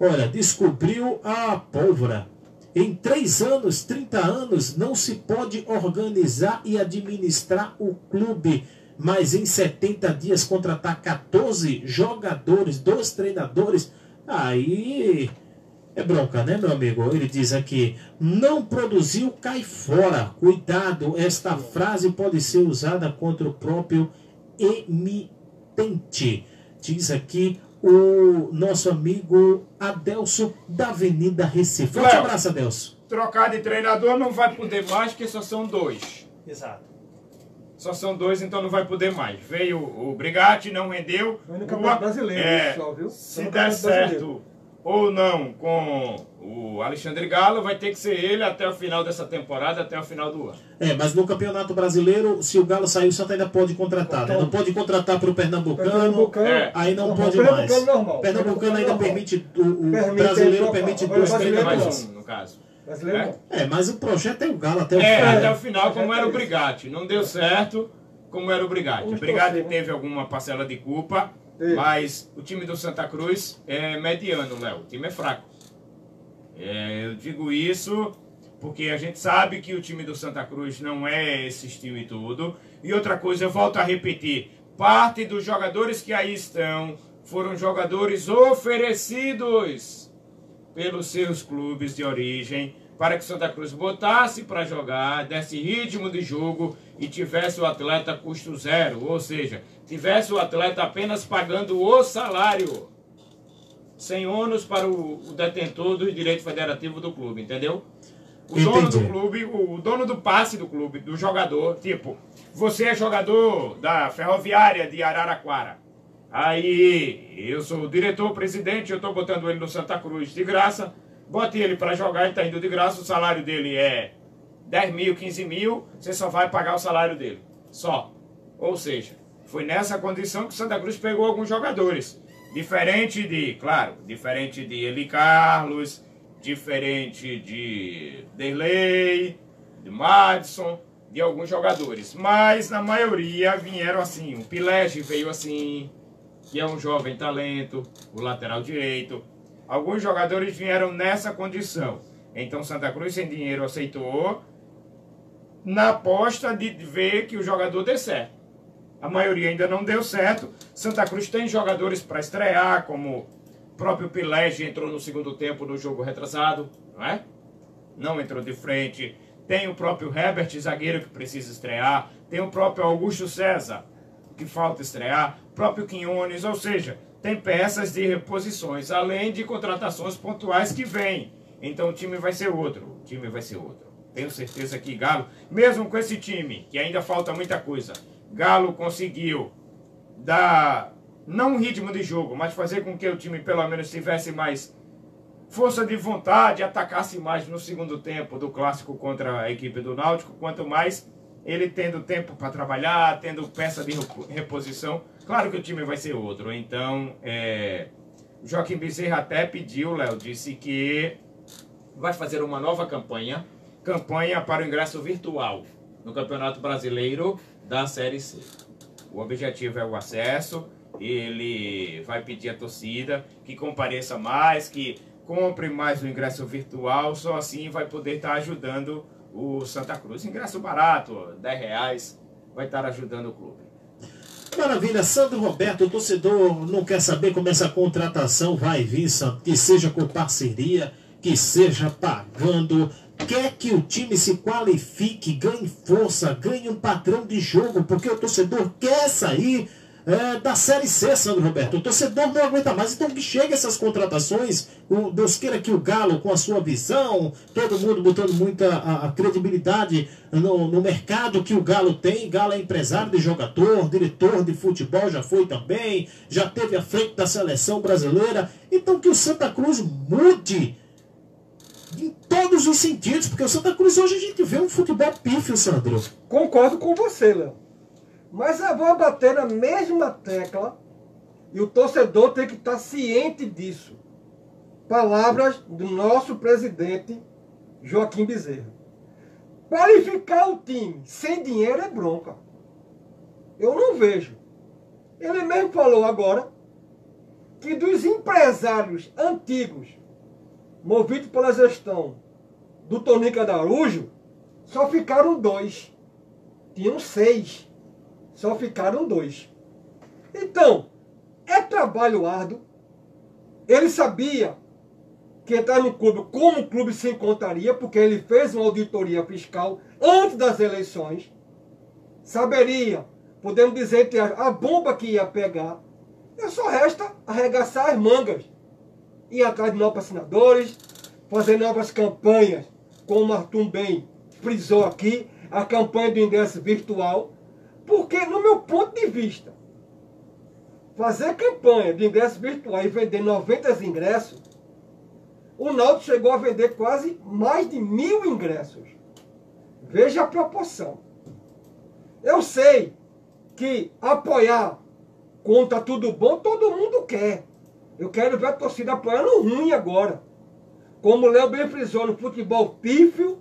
Olha, descobriu a pólvora. Em três anos, 30 anos, não se pode organizar e administrar o clube. Mas em 70 dias contratar 14 jogadores, dois treinadores, aí é bronca, né, meu amigo? Ele diz aqui: não produziu, cai fora. Cuidado, esta frase pode ser usada contra o próprio emitente. Diz aqui o nosso amigo Adelso da Avenida Recife. Forte abraço, Adelso. Trocar de treinador não vai poder mais, porque só são dois. Exato. Só são dois, então não vai poder mais. Veio o Brigatti, não rendeu. Foi no Campeonato Brasileiro, é, só, viu? Se der certo Brasileiro. Ou não com o Alexandre Galo, vai ter que ser ele até o final dessa temporada, até o final do ano. É, mas no Campeonato Brasileiro, se o Galo sair, o Santa ainda pode contratar. Né? Não pode contratar para o Pernambucano, Pernambucano, É. aí não normal. pode mais. Pernambucano normal. Pernambucano ainda normal. permite, o, o Permite, brasileiro permite dois treinadores. Mais um, no caso. Brasileiro É? não. É, mas o projeto é o Galo até o É, final. até o final, como era o Brigatti. Não deu certo, como era o Brigatti. O Brigatti teve alguma parcela de culpa, Teve. mas o time do Santa Cruz é mediano, Léo. O time é fraco. É, eu digo isso porque a gente sabe que o time do Santa Cruz não é esse estilo e tudo. E outra coisa, eu volto a repetir: parte dos jogadores que aí estão foram jogadores oferecidos pelos seus clubes de origem para que Santa Cruz botasse para jogar, desse ritmo de jogo e tivesse o atleta custo zero, ou seja, tivesse o atleta apenas pagando o salário, sem ônus para o, o detentor do direito federativo do clube, entendeu? O dono do Entendi. clube, o, o dono do passe do clube, do jogador, tipo, você é jogador da Ferroviária de Araraquara. Aí, eu sou o diretor, presidente, eu estou botando ele no Santa Cruz de graça. Bote ele para jogar, ele está indo de graça, o salário dele é 10 mil, 15 mil, você só vai pagar o salário dele. Só. Ou seja, foi nessa condição que o Santa Cruz pegou alguns jogadores. Diferente de, claro, diferente de Eli Carlos, diferente de Derlei, de Madison, de alguns jogadores. Mas na maioria vieram assim. O Pilege veio assim, que é um jovem talento, o lateral direito. Alguns jogadores vieram nessa condição. Então Santa Cruz sem dinheiro aceitou na aposta de ver que o jogador dê certo. A maioria ainda não deu certo. Santa Cruz tem jogadores para estrear, como o próprio Pilege entrou no segundo tempo no jogo retrasado, não é? Não entrou de frente. Tem o próprio Herbert, zagueiro, que precisa estrear. Tem o próprio Augusto César, que falta estrear. O próprio Quinones, ou seja, tem peças de reposições, além de contratações pontuais que vêm. Então o time vai ser outro. O time vai ser outro. Tenho certeza que Galo, mesmo com esse time, que ainda falta muita coisa, Galo conseguiu dar não um ritmo de jogo, mas fazer com que o time pelo menos tivesse mais força de vontade, atacasse mais no segundo tempo do clássico contra a equipe do Náutico, quanto mais ele tendo tempo para trabalhar, tendo peça de reposição, claro que o time vai ser outro. Então, é, Joaquim Bezerra até pediu, Léo, disse que vai fazer uma nova campanha, campanha para o ingresso virtual no Campeonato Brasileiro da Série C. O objetivo é o acesso, ele vai pedir à torcida que compareça mais, que compre mais o ingresso virtual, só assim vai poder estar ajudando o Santa Cruz. Ingresso barato, 10 reais, vai estar ajudando o clube. Maravilha, Sandro Roberto, o torcedor não quer saber como essa contratação vai vir, que seja com parceria, que seja pagando, quer que o time se qualifique, ganhe força, ganhe um padrão de jogo, porque o torcedor quer sair é, da Série C, Sandro Roberto. O torcedor não aguenta mais. Então que chega essas contratações, o Deus queira que o Galo, com a sua visão, todo mundo botando muita a, a credibilidade no, no, mercado que o Galo tem. Galo é empresário de jogador, diretor de futebol já foi também, já teve à frente da seleção brasileira. Então que o Santa Cruz mude em todos os sentidos, porque o Santa Cruz hoje a gente vê um futebol pífio, Sandro. Concordo com você, Léo. Mas eu vou bater na mesma tecla e o torcedor tem que estar ciente disso. Palavras do nosso presidente Joaquim Bezerra. Qualificar o time sem dinheiro é bronca. Eu não vejo. Ele mesmo falou agora que dos empresários antigos, movidos pela gestão do Tonica Araújo, só ficaram dois. Tinham seis. Só ficaram dois. Então, é trabalho árduo. Ele sabia que entrar no clube, como o clube se encontraria, porque ele fez uma auditoria fiscal antes das eleições. Saberia, podemos dizer, que a bomba que ia pegar. E só resta arregaçar as mangas. Ir atrás de novos assinadores, fazer novas campanhas, como o Arthur bem frisou aqui, a campanha do ingresso virtual porque, no meu ponto de vista, fazer campanha de ingressos virtuais e vender 90 ingressos, o Náutico chegou a vender quase mais de mil ingressos. Veja a proporção. Eu sei que apoiar contra tudo bom, todo mundo quer. Eu quero ver a torcida apoiando ruim agora. Como o Léo bem frisou no futebol pífio,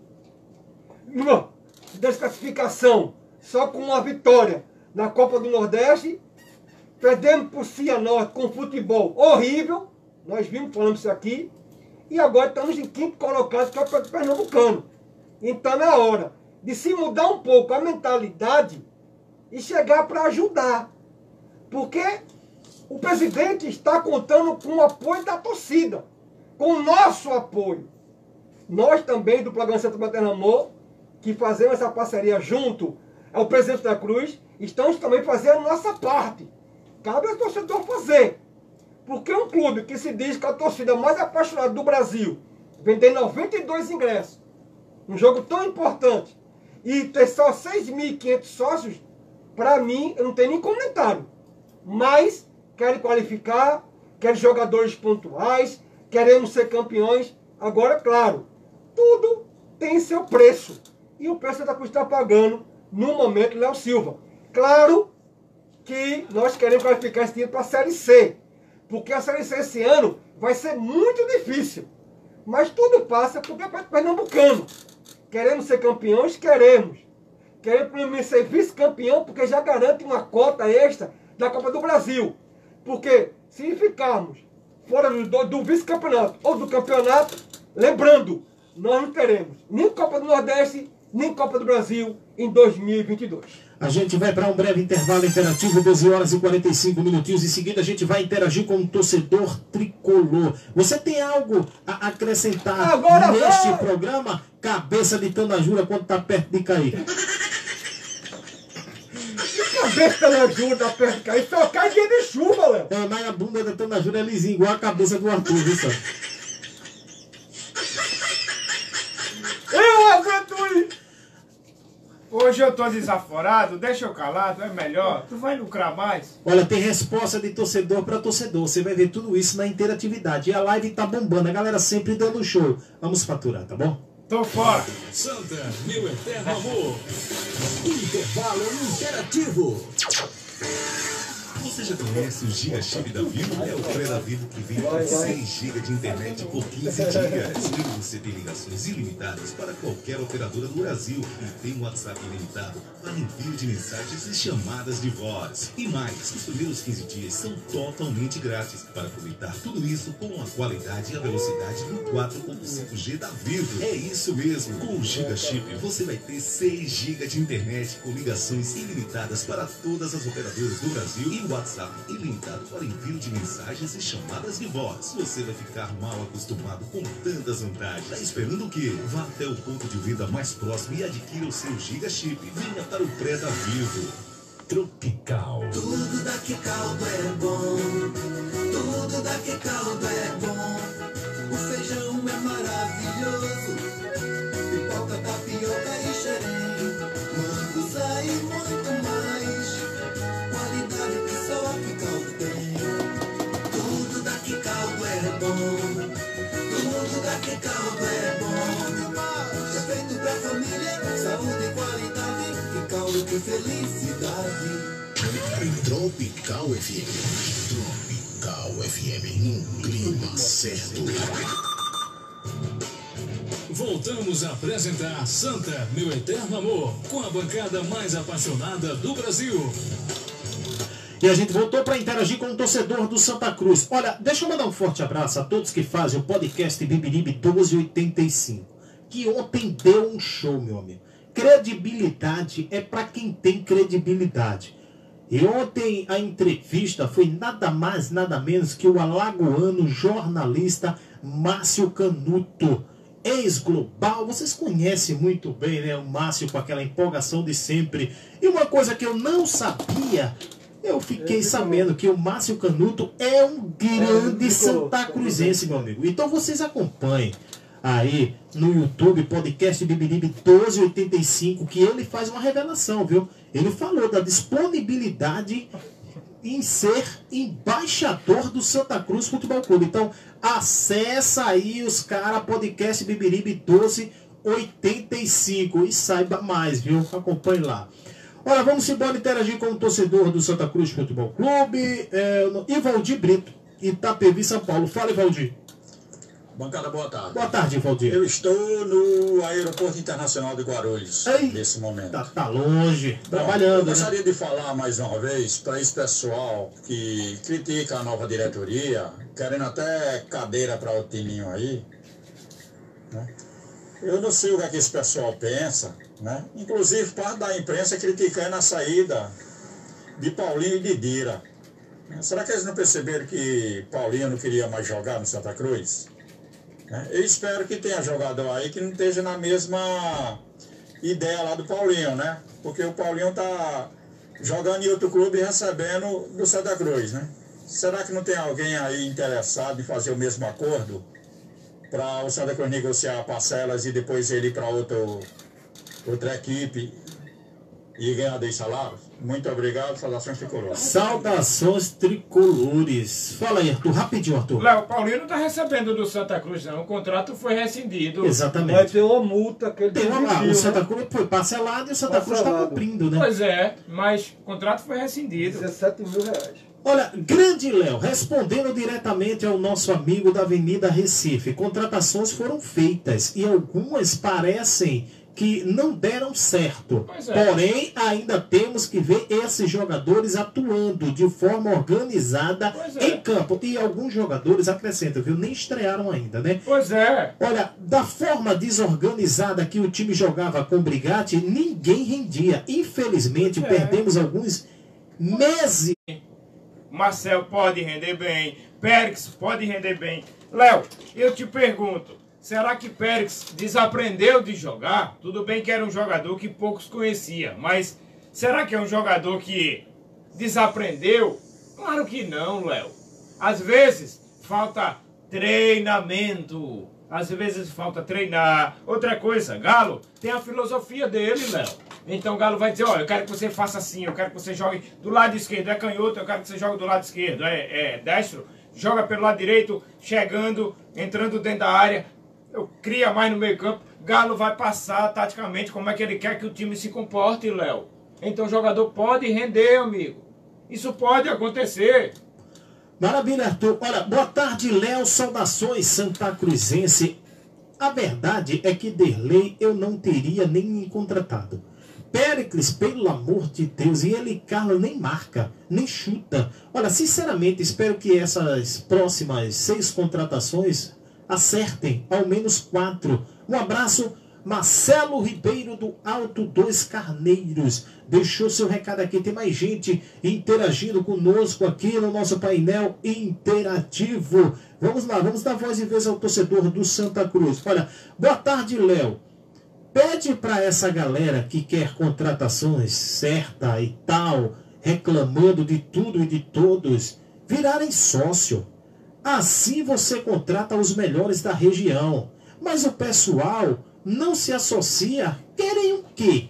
desclassificação só com uma vitória na Copa do Nordeste, perdendo por Cianorte com futebol horrível, nós vimos, falando isso aqui, e agora estamos em quinto colocado, que é o Pernambucano. Então é hora de se mudar um pouco a mentalidade e chegar para ajudar. Porque o presidente está contando com o apoio da torcida, com o nosso apoio. Nós também do Programa Centro Materno Amor, que fazemos essa parceria junto ao presidente da Cruz, estamos também fazendo a nossa parte. Cabe ao torcedor fazer. Porque um clube que se diz que é a torcida mais apaixonada do Brasil, vender 92 ingressos, um jogo tão importante, e ter só 6.500 sócios, para mim, eu não tenho nem comentário. Mas querem qualificar, querem jogadores pontuais, queremos ser campeões. Agora, claro, tudo tem seu preço. E o preço da Cruz está pagando no momento Léo Silva. Claro que nós queremos qualificar esse time para a Série C, porque a Série C esse ano vai ser muito difícil. Mas tudo passa por Campeonato Pernambucano. Queremos ser campeões? Queremos. Queremos ser vice-campeão, porque já garante uma cota extra da Copa do Brasil. Porque se ficarmos fora do, do vice-campeonato ou do campeonato, lembrando, nós não teremos nem Copa do Nordeste, nem Copa do Brasil em 2022. A gente vai para um breve intervalo interativo, 12 horas e 45 minutinhos. Em seguida, a gente vai interagir com o um torcedor tricolor. Você tem algo a acrescentar Agora neste vai. programa? Cabeça de Tanajura quando está perto de cair. cabeça da ajuda perto de cair, só cai dia de chuva, Léo. É, mas a bunda da Tanajura é lisinha, igual a cabeça do Arthur, viu, só? Eu aguento isso. Ô Hoje eu tô desaforado, deixa eu calado, é melhor. Tu vai lucrar mais. Olha, tem resposta de torcedor para torcedor. Você vai ver tudo isso na interatividade. E a live tá bombando, a galera sempre dando show. Vamos faturar, tá bom? Tô fora. Santa, meu eterno amor. Intervalo interativo. Você já conhece o Giga Chip da Vivo? É o pré da Vivo que vem com 6 GB de internet por 15 dias. E você tem ligações ilimitadas para qualquer operadora do Brasil. E tem WhatsApp ilimitado para envio de mensagens e chamadas de voz. E mais, os primeiros 15 dias são totalmente grátis para aproveitar tudo isso com a qualidade e a velocidade do 4.5G da Vivo. É isso mesmo. Com o Giga Chip você vai ter 6 GB de internet com ligações ilimitadas para todas as operadoras do Brasil e WhatsApp ilimitado para envio de mensagens e chamadas de voz. Você vai ficar mal acostumado com tantas vantagens. Tá esperando o quê? Vá até o ponto de venda mais próximo e adquira o seu Giga Chip. Venha para o pré da Vivo. Tropical. Tudo daqui caldo é bom. Tudo daqui caldo é bom. O feijão caldo é bom. É feito pra família, saúde e qualidade. Que caldo, que felicidade. Tropical FM. Tropical FM. Num clima certo. Voltamos a apresentar Santa, meu eterno amor, com a bancada mais apaixonada do Brasil. E a gente voltou para interagir com o torcedor do Santa Cruz. Olha, deixa eu mandar um forte abraço a todos que fazem o podcast Bibiribe 1285. Que ontem deu um show, meu amigo. Credibilidade é para quem tem credibilidade. E ontem a entrevista foi nada mais, nada menos que o alagoano jornalista Márcio Canuto, ex-global. Vocês conhecem muito bem, né? O Márcio com aquela empolgação de sempre. E uma coisa que eu não sabia, eu fiquei sabendo que o Márcio Canuto é um grande Santa Cruzense, meu amigo. Então vocês acompanhem aí no YouTube, podcast Bibiribe 1285, que ele faz uma revelação, viu? Ele falou da disponibilidade em ser embaixador do Santa Cruz Futebol Clube. Então, acessa aí os cara podcast Bibiribe 1285 e saiba mais, viu? Acompanhe lá. Olha, vamos embora interagir com o torcedor do Santa Cruz Futebol Clube, é, Ivaldir Brito, Itapevi, São Paulo. Fala, Ivaldir. Bancada, boa tarde. Boa tarde, Valdir. Eu estou no Aeroporto Internacional de Guarulhos nesse momento. Tá, tá longe, Bom, trabalhando, Eu né? gostaria de falar mais uma vez para esse pessoal que critica a nova diretoria, querendo até cadeira para o timinho aí. né? Eu não sei o que, é que esse pessoal pensa, né? Inclusive parte da imprensa criticando a saída de Paulinho e de Dira. Será que eles não perceberam que Paulinho não queria mais jogar no Santa Cruz? né? Eu espero que tenha jogador aí que não esteja na mesma ideia lá do Paulinho, né? Porque o Paulinho tá jogando em outro clube e recebendo do Santa Cruz, né? Será que não tem alguém aí interessado em fazer o mesmo acordo para o Santa Cruz negociar parcelas e depois ele ir para outro outra equipe e ganhar 10 salários? Muito obrigado, saudações tricolores. Saudações tricolores. Fala aí, Arthur, rapidinho, Arthur. Léo, o Paulinho não tá recebendo do Santa Cruz, não. O contrato foi rescindido. Exatamente. Vai ter uma multa que ele Tem uma, o Santa né? Cruz foi parcelado e o Santa Cruz está Parcelado. cumprindo, né? Pois é, mas o contrato foi rescindido. 17 mil reais. Olha, grande Léo, respondendo diretamente ao nosso amigo da Avenida Recife, contratações foram feitas e algumas parecem que não deram certo. É. Porém, ainda temos que ver esses jogadores atuando de forma organizada é. em campo. E alguns jogadores, acrescentam, viu, nem estrearam ainda, né? Pois é. Olha, da forma desorganizada que o time jogava com o Brigatti, ninguém rendia. Infelizmente, é. perdemos alguns meses. Marcel pode render bem, Périx pode render bem. Léo, eu te pergunto, será que Périx desaprendeu de jogar? Tudo bem que era um jogador que poucos conheciam, mas será que é um jogador que desaprendeu? Claro que não, Léo. Às vezes falta treinamento, às vezes falta treinar. Outra coisa, Galo tem a filosofia dele, Léo. Então o Galo vai dizer, olha, eu quero que você faça assim, eu quero que você jogue do lado esquerdo, é canhoto, eu quero que você jogue do lado esquerdo, é, é destro, joga pelo lado direito, chegando, entrando dentro da área, cria mais no meio campo. Galo vai passar taticamente como é que ele quer que o time se comporte, Léo. Então o jogador pode render, amigo. Isso pode acontecer. Maravilha, Arthur. Olha, boa tarde, Léo. Saudações, Santa Cruzense. A verdade é que Derlei eu não teria nem contratado. Péricles, pelo amor de Deus, e ele, Carlos, nem marca, nem chuta. Olha, sinceramente, espero que essas próximas seis contratações acertem ao menos quatro. Um abraço, Marcelo Ribeiro do Alto dos Carneiros. Deixou seu recado aqui. Tem mais gente interagindo conosco aqui no nosso painel interativo. Vamos lá, vamos dar voz e vez ao torcedor do Santa Cruz. Olha, boa tarde, Léo. Pede para essa galera que quer contratações certa e tal, reclamando de tudo e de todos, virarem sócio. Assim você contrata os melhores da região. Mas o pessoal não se associa. Querem o quê?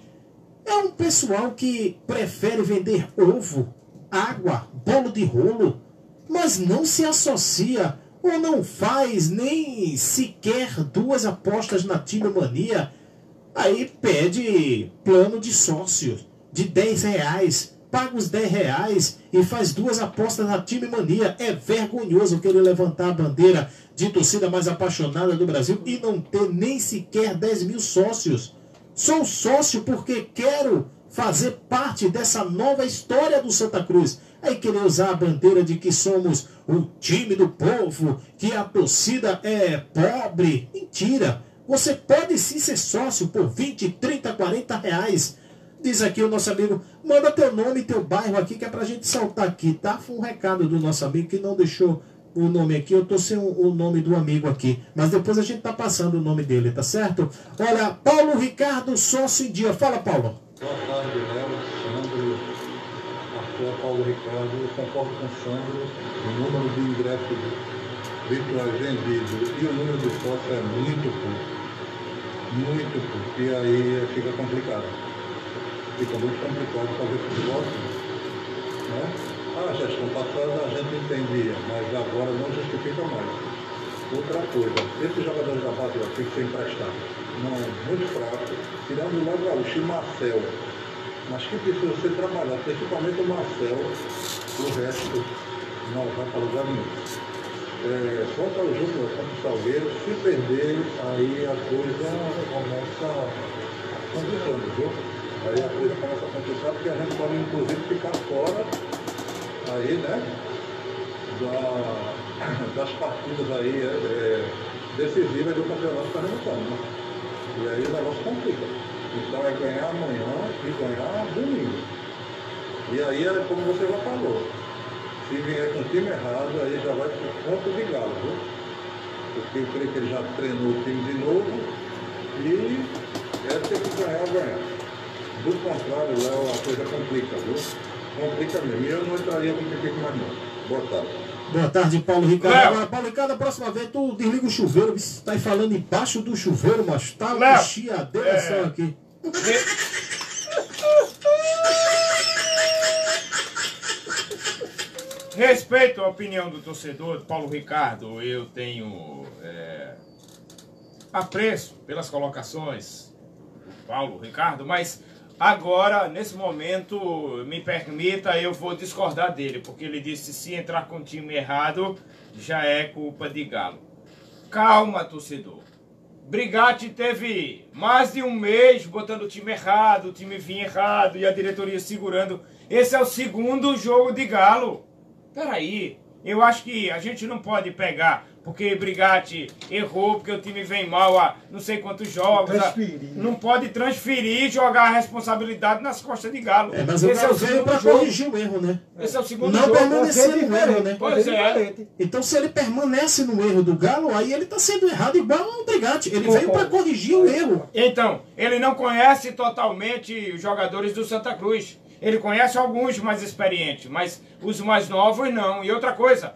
É um pessoal que prefere vender ovo, água, bolo de rolo, mas não se associa ou não faz nem sequer duas apostas na Mania. Aí pede plano de sócio de 10 reais, paga os 10 reais e faz duas apostas na Time Mania. É vergonhoso querer levantar a bandeira de torcida mais apaixonada do Brasil e não ter nem sequer 10 mil sócios. Sou sócio porque quero fazer parte dessa nova história do Santa Cruz. Aí querer usar a bandeira de que somos o time do povo, que a torcida é pobre. Mentira! Você pode sim ser sócio por 20, 30, 40 reais. Diz aqui o nosso amigo, manda teu nome e teu bairro aqui, que é pra gente saltar aqui, tá? Foi um recado do nosso amigo que não deixou o nome aqui, eu tô sem o, nome do amigo aqui, mas depois a gente tá passando o nome dele, tá certo? Olha, Paulo Ricardo, sócio em dia. Fala, Paulo. Boa tarde, Léo, Sandro, Arthur, Paulo Ricardo. Eu concordo com o Sandro. O número de ingressos virtuais vendidos e o número de sócios é muito pouco. Muito pouco. E aí fica complicado. Fica muito complicado fazer futebol assim. Né? A gestão passada a gente entendia, mas agora não justifica mais. Outra coisa, esses jogadores da base aqui que ser emprestados, não, muito fraco, tirando o Léo Gaúcho e Marcel, mas que precisa ser trabalhado, principalmente o Marcel, o resto não vai para lugar nenhum. É, contra o Júnior, contra o Salgueiro, se perder, aí a coisa começa complicando, viu? Aí a coisa começa a complicar porque a gente pode inclusive ficar fora aí, né? Da, das partidas aí é, é, decisivas do campeonato pernambucano. Né? E aí o negócio complica. Então é ganhar amanhã e ganhar domingo. E aí é como você já falou. Se vier com o time errado, aí já vai por conta de galo, viu? Porque eu creio que ele já treinou o time de novo e é ter que ganhar ganhar. Do contrário, Léo, a coisa complica, viu? Complica mesmo. E eu não entraria com pipico mais não. Boa tarde. Boa tarde, Paulo Ricardo. Agora, Paulo Ricardo, a próxima vez tu desliga o chuveiro, você tá aí falando embaixo do chuveiro, mas tá uma chiadeira é. aqui. Respeito a opinião do torcedor, Paulo Ricardo, eu tenho é, apreço pelas colocações do Paulo Ricardo, mas agora, nesse momento, me permita, eu vou discordar dele, porque ele disse se entrar com o time errado, já é culpa de Galo. Calma, torcedor. Brigatti teve mais de um mês botando o time errado, o time vinha errado e a diretoria segurando. Esse é o segundo jogo de Galo. Peraí, eu acho que a gente não pode pegar porque Brigatti errou, porque o time vem mal há não sei quantos jogos. Transferir. Não pode transferir e jogar a responsabilidade nas costas de Galo. É, mas o Galo veio para corrigir o erro, né? Esse é o segundo Não jogo. permanecer no erro, né? Pois é. Então, se ele permanece no erro do Galo, aí ele tá sendo errado igual o Brigatti. Ele veio para corrigir o erro. Então, ele não conhece totalmente os jogadores do Santa Cruz. Ele conhece alguns mais experientes, mas os mais novos não. E outra coisa,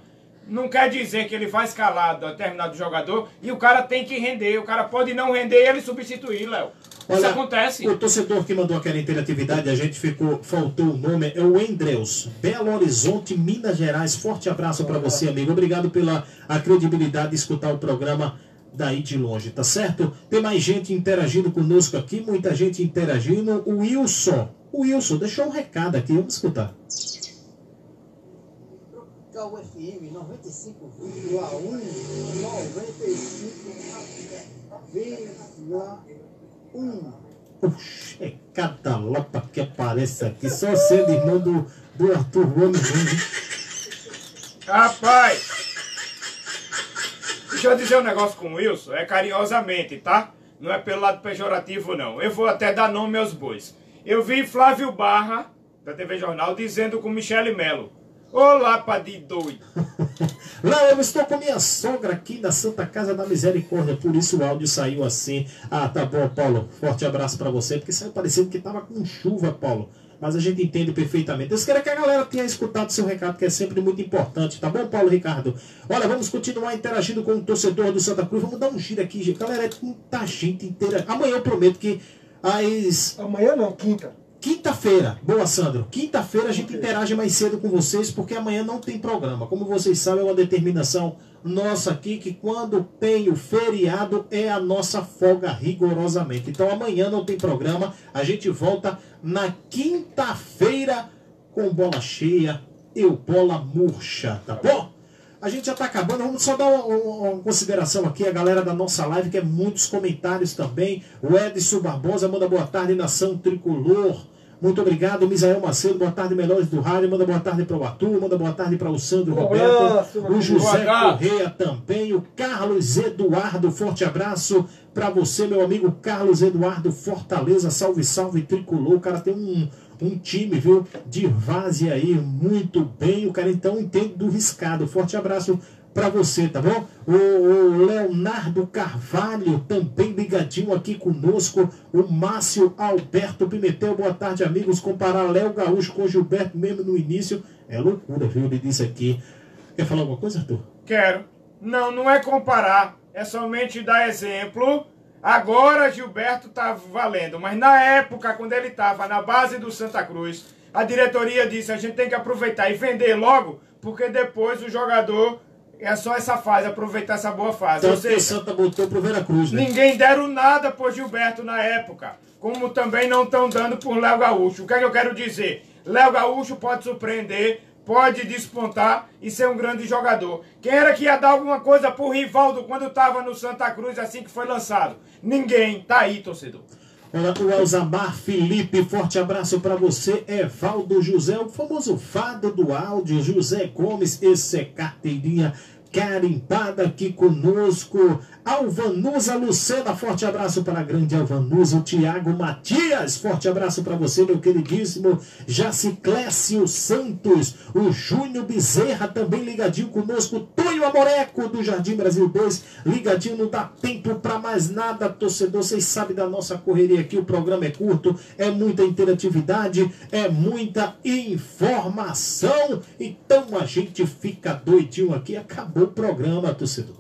não quer dizer que ele vai escalar determinado jogador e o cara tem que render. O cara pode não render e ele substituir, Léo. Isso acontece. O torcedor que mandou aquela interatividade, a gente ficou, faltou o nome, é o Endreus, Belo Horizonte, Minas Gerais. Forte abraço para você, amigo. Obrigado pela a credibilidade de escutar o programa daí de longe, tá certo? Tem mais gente interagindo conosco aqui, muita gente interagindo. O Wilson, o Wilson deixou um recado aqui, vamos escutar. Cal FM 95,1, 95,1. Puxa, é cada lapa que aparece aqui, só sendo irmão do, do Arthur Gomes. Rapaz! Deixa eu dizer um negócio com o Wilson, é carinhosamente, tá? Não é pelo lado pejorativo, não. Eu vou até dar nome aos bois. Eu vi Flávio Barra, da TV Jornal, dizendo com Michele Melo. Olá, pá de doido. [LAUGHS] Não, eu estou com minha sogra aqui da Santa Casa da Misericórdia, por isso o áudio saiu assim. Ah, tá bom, Paulo. Forte abraço para você, porque saiu parecendo que tava com chuva, Paulo. Mas a gente entende perfeitamente. Eu quero que a galera tenha escutado seu recado, que é sempre muito importante, tá bom, Paulo Ricardo? Olha, vamos continuar interagindo com o torcedor do Santa Cruz. Vamos dar um giro aqui, gente. Galera, é muita gente inteira. Amanhã eu prometo que as. Amanhã não, quinta. Quinta-feira, boa Sandro. Quinta-feira a gente interage mais cedo com vocês, porque amanhã não tem programa. Como vocês sabem, é uma determinação nossa aqui que quando tem o feriado é a nossa folga rigorosamente. Então amanhã não tem programa. A gente volta na quinta-feira com bola cheia e bola murcha, tá bom? A gente já tá acabando, vamos só dar uma, uma- uma consideração aqui, a galera da nossa live, que é muitos comentários também. O Edson Barbosa manda boa tarde, nação tricolor. Muito obrigado, Misael Macedo, boa tarde, melhores do rádio. Manda boa tarde para o Arthur, manda boa tarde para o Sandro Um Roberto, abraço, o José. Correia também, o Carlos Eduardo, forte abraço para você, meu amigo Carlos Eduardo Fortaleza, salve, salve, tricolor. O cara tem um, um time, viu, de várzea aí, muito bem. O cara então entende do riscado. Forte abraço para você, tá bom? O, o Leonardo Carvalho também ligadinho aqui conosco. O Márcio Alberto Pimentel, boa tarde, amigos. Comparar Léo Gaúcho com Gilberto mesmo no início é loucura, viu? Ele disse aqui. Quer falar alguma coisa, Arthur? Quero. Não, não é comparar. É somente dar exemplo. Agora Gilberto tá valendo, mas na época, quando ele estava na base do Santa Cruz, a diretoria disse: a gente tem que aproveitar e vender logo, porque depois o jogador é só essa fase, aproveitar essa boa fase. Ou Tanto que o Santa botou pro Veracruz, né? Ninguém deram nada por Gilberto na época, como também não estão dando por Léo Gaúcho. O que é que eu quero dizer? Léo Gaúcho pode surpreender, pode despontar e ser um grande jogador. Quem era que ia dar alguma coisa por Rivaldo quando estava no Santa Cruz assim que foi lançado? Ninguém. Tá aí, torcedor. Olha, o Elzamar Felipe, forte abraço para você. Evaldo José, o famoso fado do áudio. José Gomes, esse é carteirinha carimpada aqui conosco. Alvanusa Lucena, forte abraço para a grande Alvanusa. O Tiago Matias, forte abraço para você, meu queridíssimo. Jaciclécio Santos. O Júnior Bezerra também ligadinho conosco. Tonho Amoreco do Jardim Brasil 2, ligadinho, não dá tempo para mais nada, torcedor. Vocês sabem da nossa correria aqui, o programa é curto, é muita interatividade, é muita informação. Então a gente fica doidinho aqui. Acabou o programa, torcedor.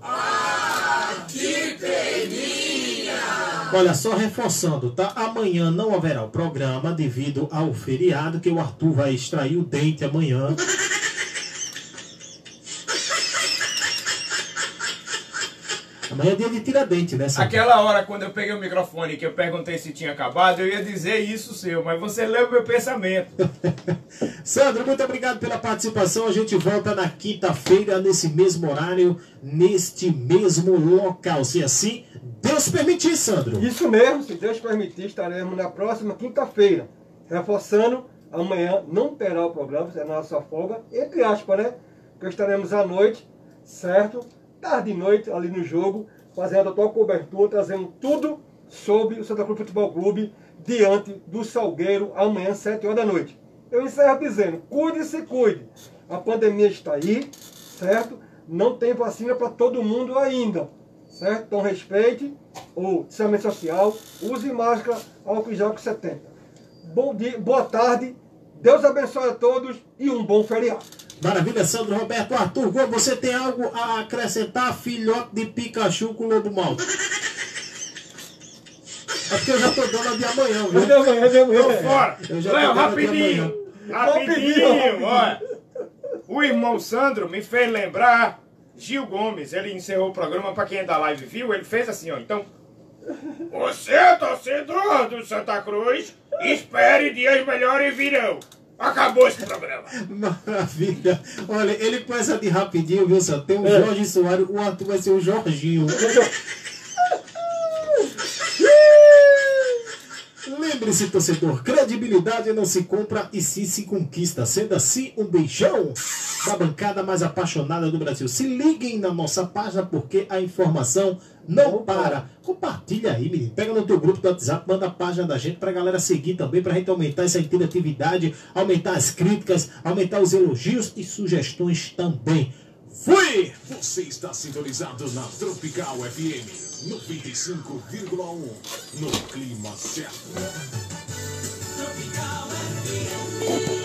Olha, só reforçando, tá? Amanhã não haverá o programa devido ao feriado, que o Arthur vai extrair o dente amanhã. Amanhã é dia de tiradente, né? Aquela hora, quando eu peguei o microfone que eu perguntei se tinha acabado, eu ia dizer isso seu, mas você leu meu pensamento. [LAUGHS] Sandro, muito obrigado pela participação. A gente volta na quinta-feira, nesse mesmo horário, neste mesmo local. Se assim, Deus permitir, Sandro. Isso mesmo, se Deus permitir, estaremos na próxima quinta-feira. Reforçando, amanhã não terá o programa, será a nossa folga, entre aspas, né? Porque estaremos à noite, certo? Tarde e noite, ali no jogo, fazendo a tua cobertura, trazendo tudo sobre o Santa Cruz Futebol Clube diante do Salgueiro, amanhã, 7 horas da noite. Eu encerro dizendo, cuide-se, cuide. A pandemia está aí, certo? Não tem vacina para todo mundo ainda, certo? Então respeite o distanciamento social, use máscara, álcool em gel com 70. Bom dia, boa tarde, Deus abençoe a todos e um bom feriado. Maravilha, Sandro Roberto. Arthur Gol, você tem algo a acrescentar, filhote de Pikachu com lobo mal? É porque eu já tô dando a de amanhã, viu? De amanhã, de amanhã. Tô fora. Eu já Léo. Rapidinho, Rapidinho, olha. O irmão Sandro me fez lembrar Gil Gomes. Ele encerrou o programa, pra quem é da live viu, ele fez assim, ó. Então, você, torcedor do Santa Cruz, espere dias melhores virão. Acabou esse programa. Maravilha. Olha, ele com essa de rapidinho, viu, só? Tem o É. Jorge Soares, o Arthur vai ser o Jorginho. [LAUGHS] Lembre-se, torcedor, credibilidade não se compra e sim se conquista. Sendo assim, um beijão da bancada mais apaixonada do Brasil. Se liguem na nossa página porque a informação não para. Compartilha aí, menino. Pega no teu grupo do WhatsApp, manda a página da gente pra galera seguir também, pra gente aumentar essa interatividade, aumentar as críticas, aumentar os elogios e sugestões também. Fui! Você está sintonizado na Tropical FM 95,1 no clima certo. Tropical FM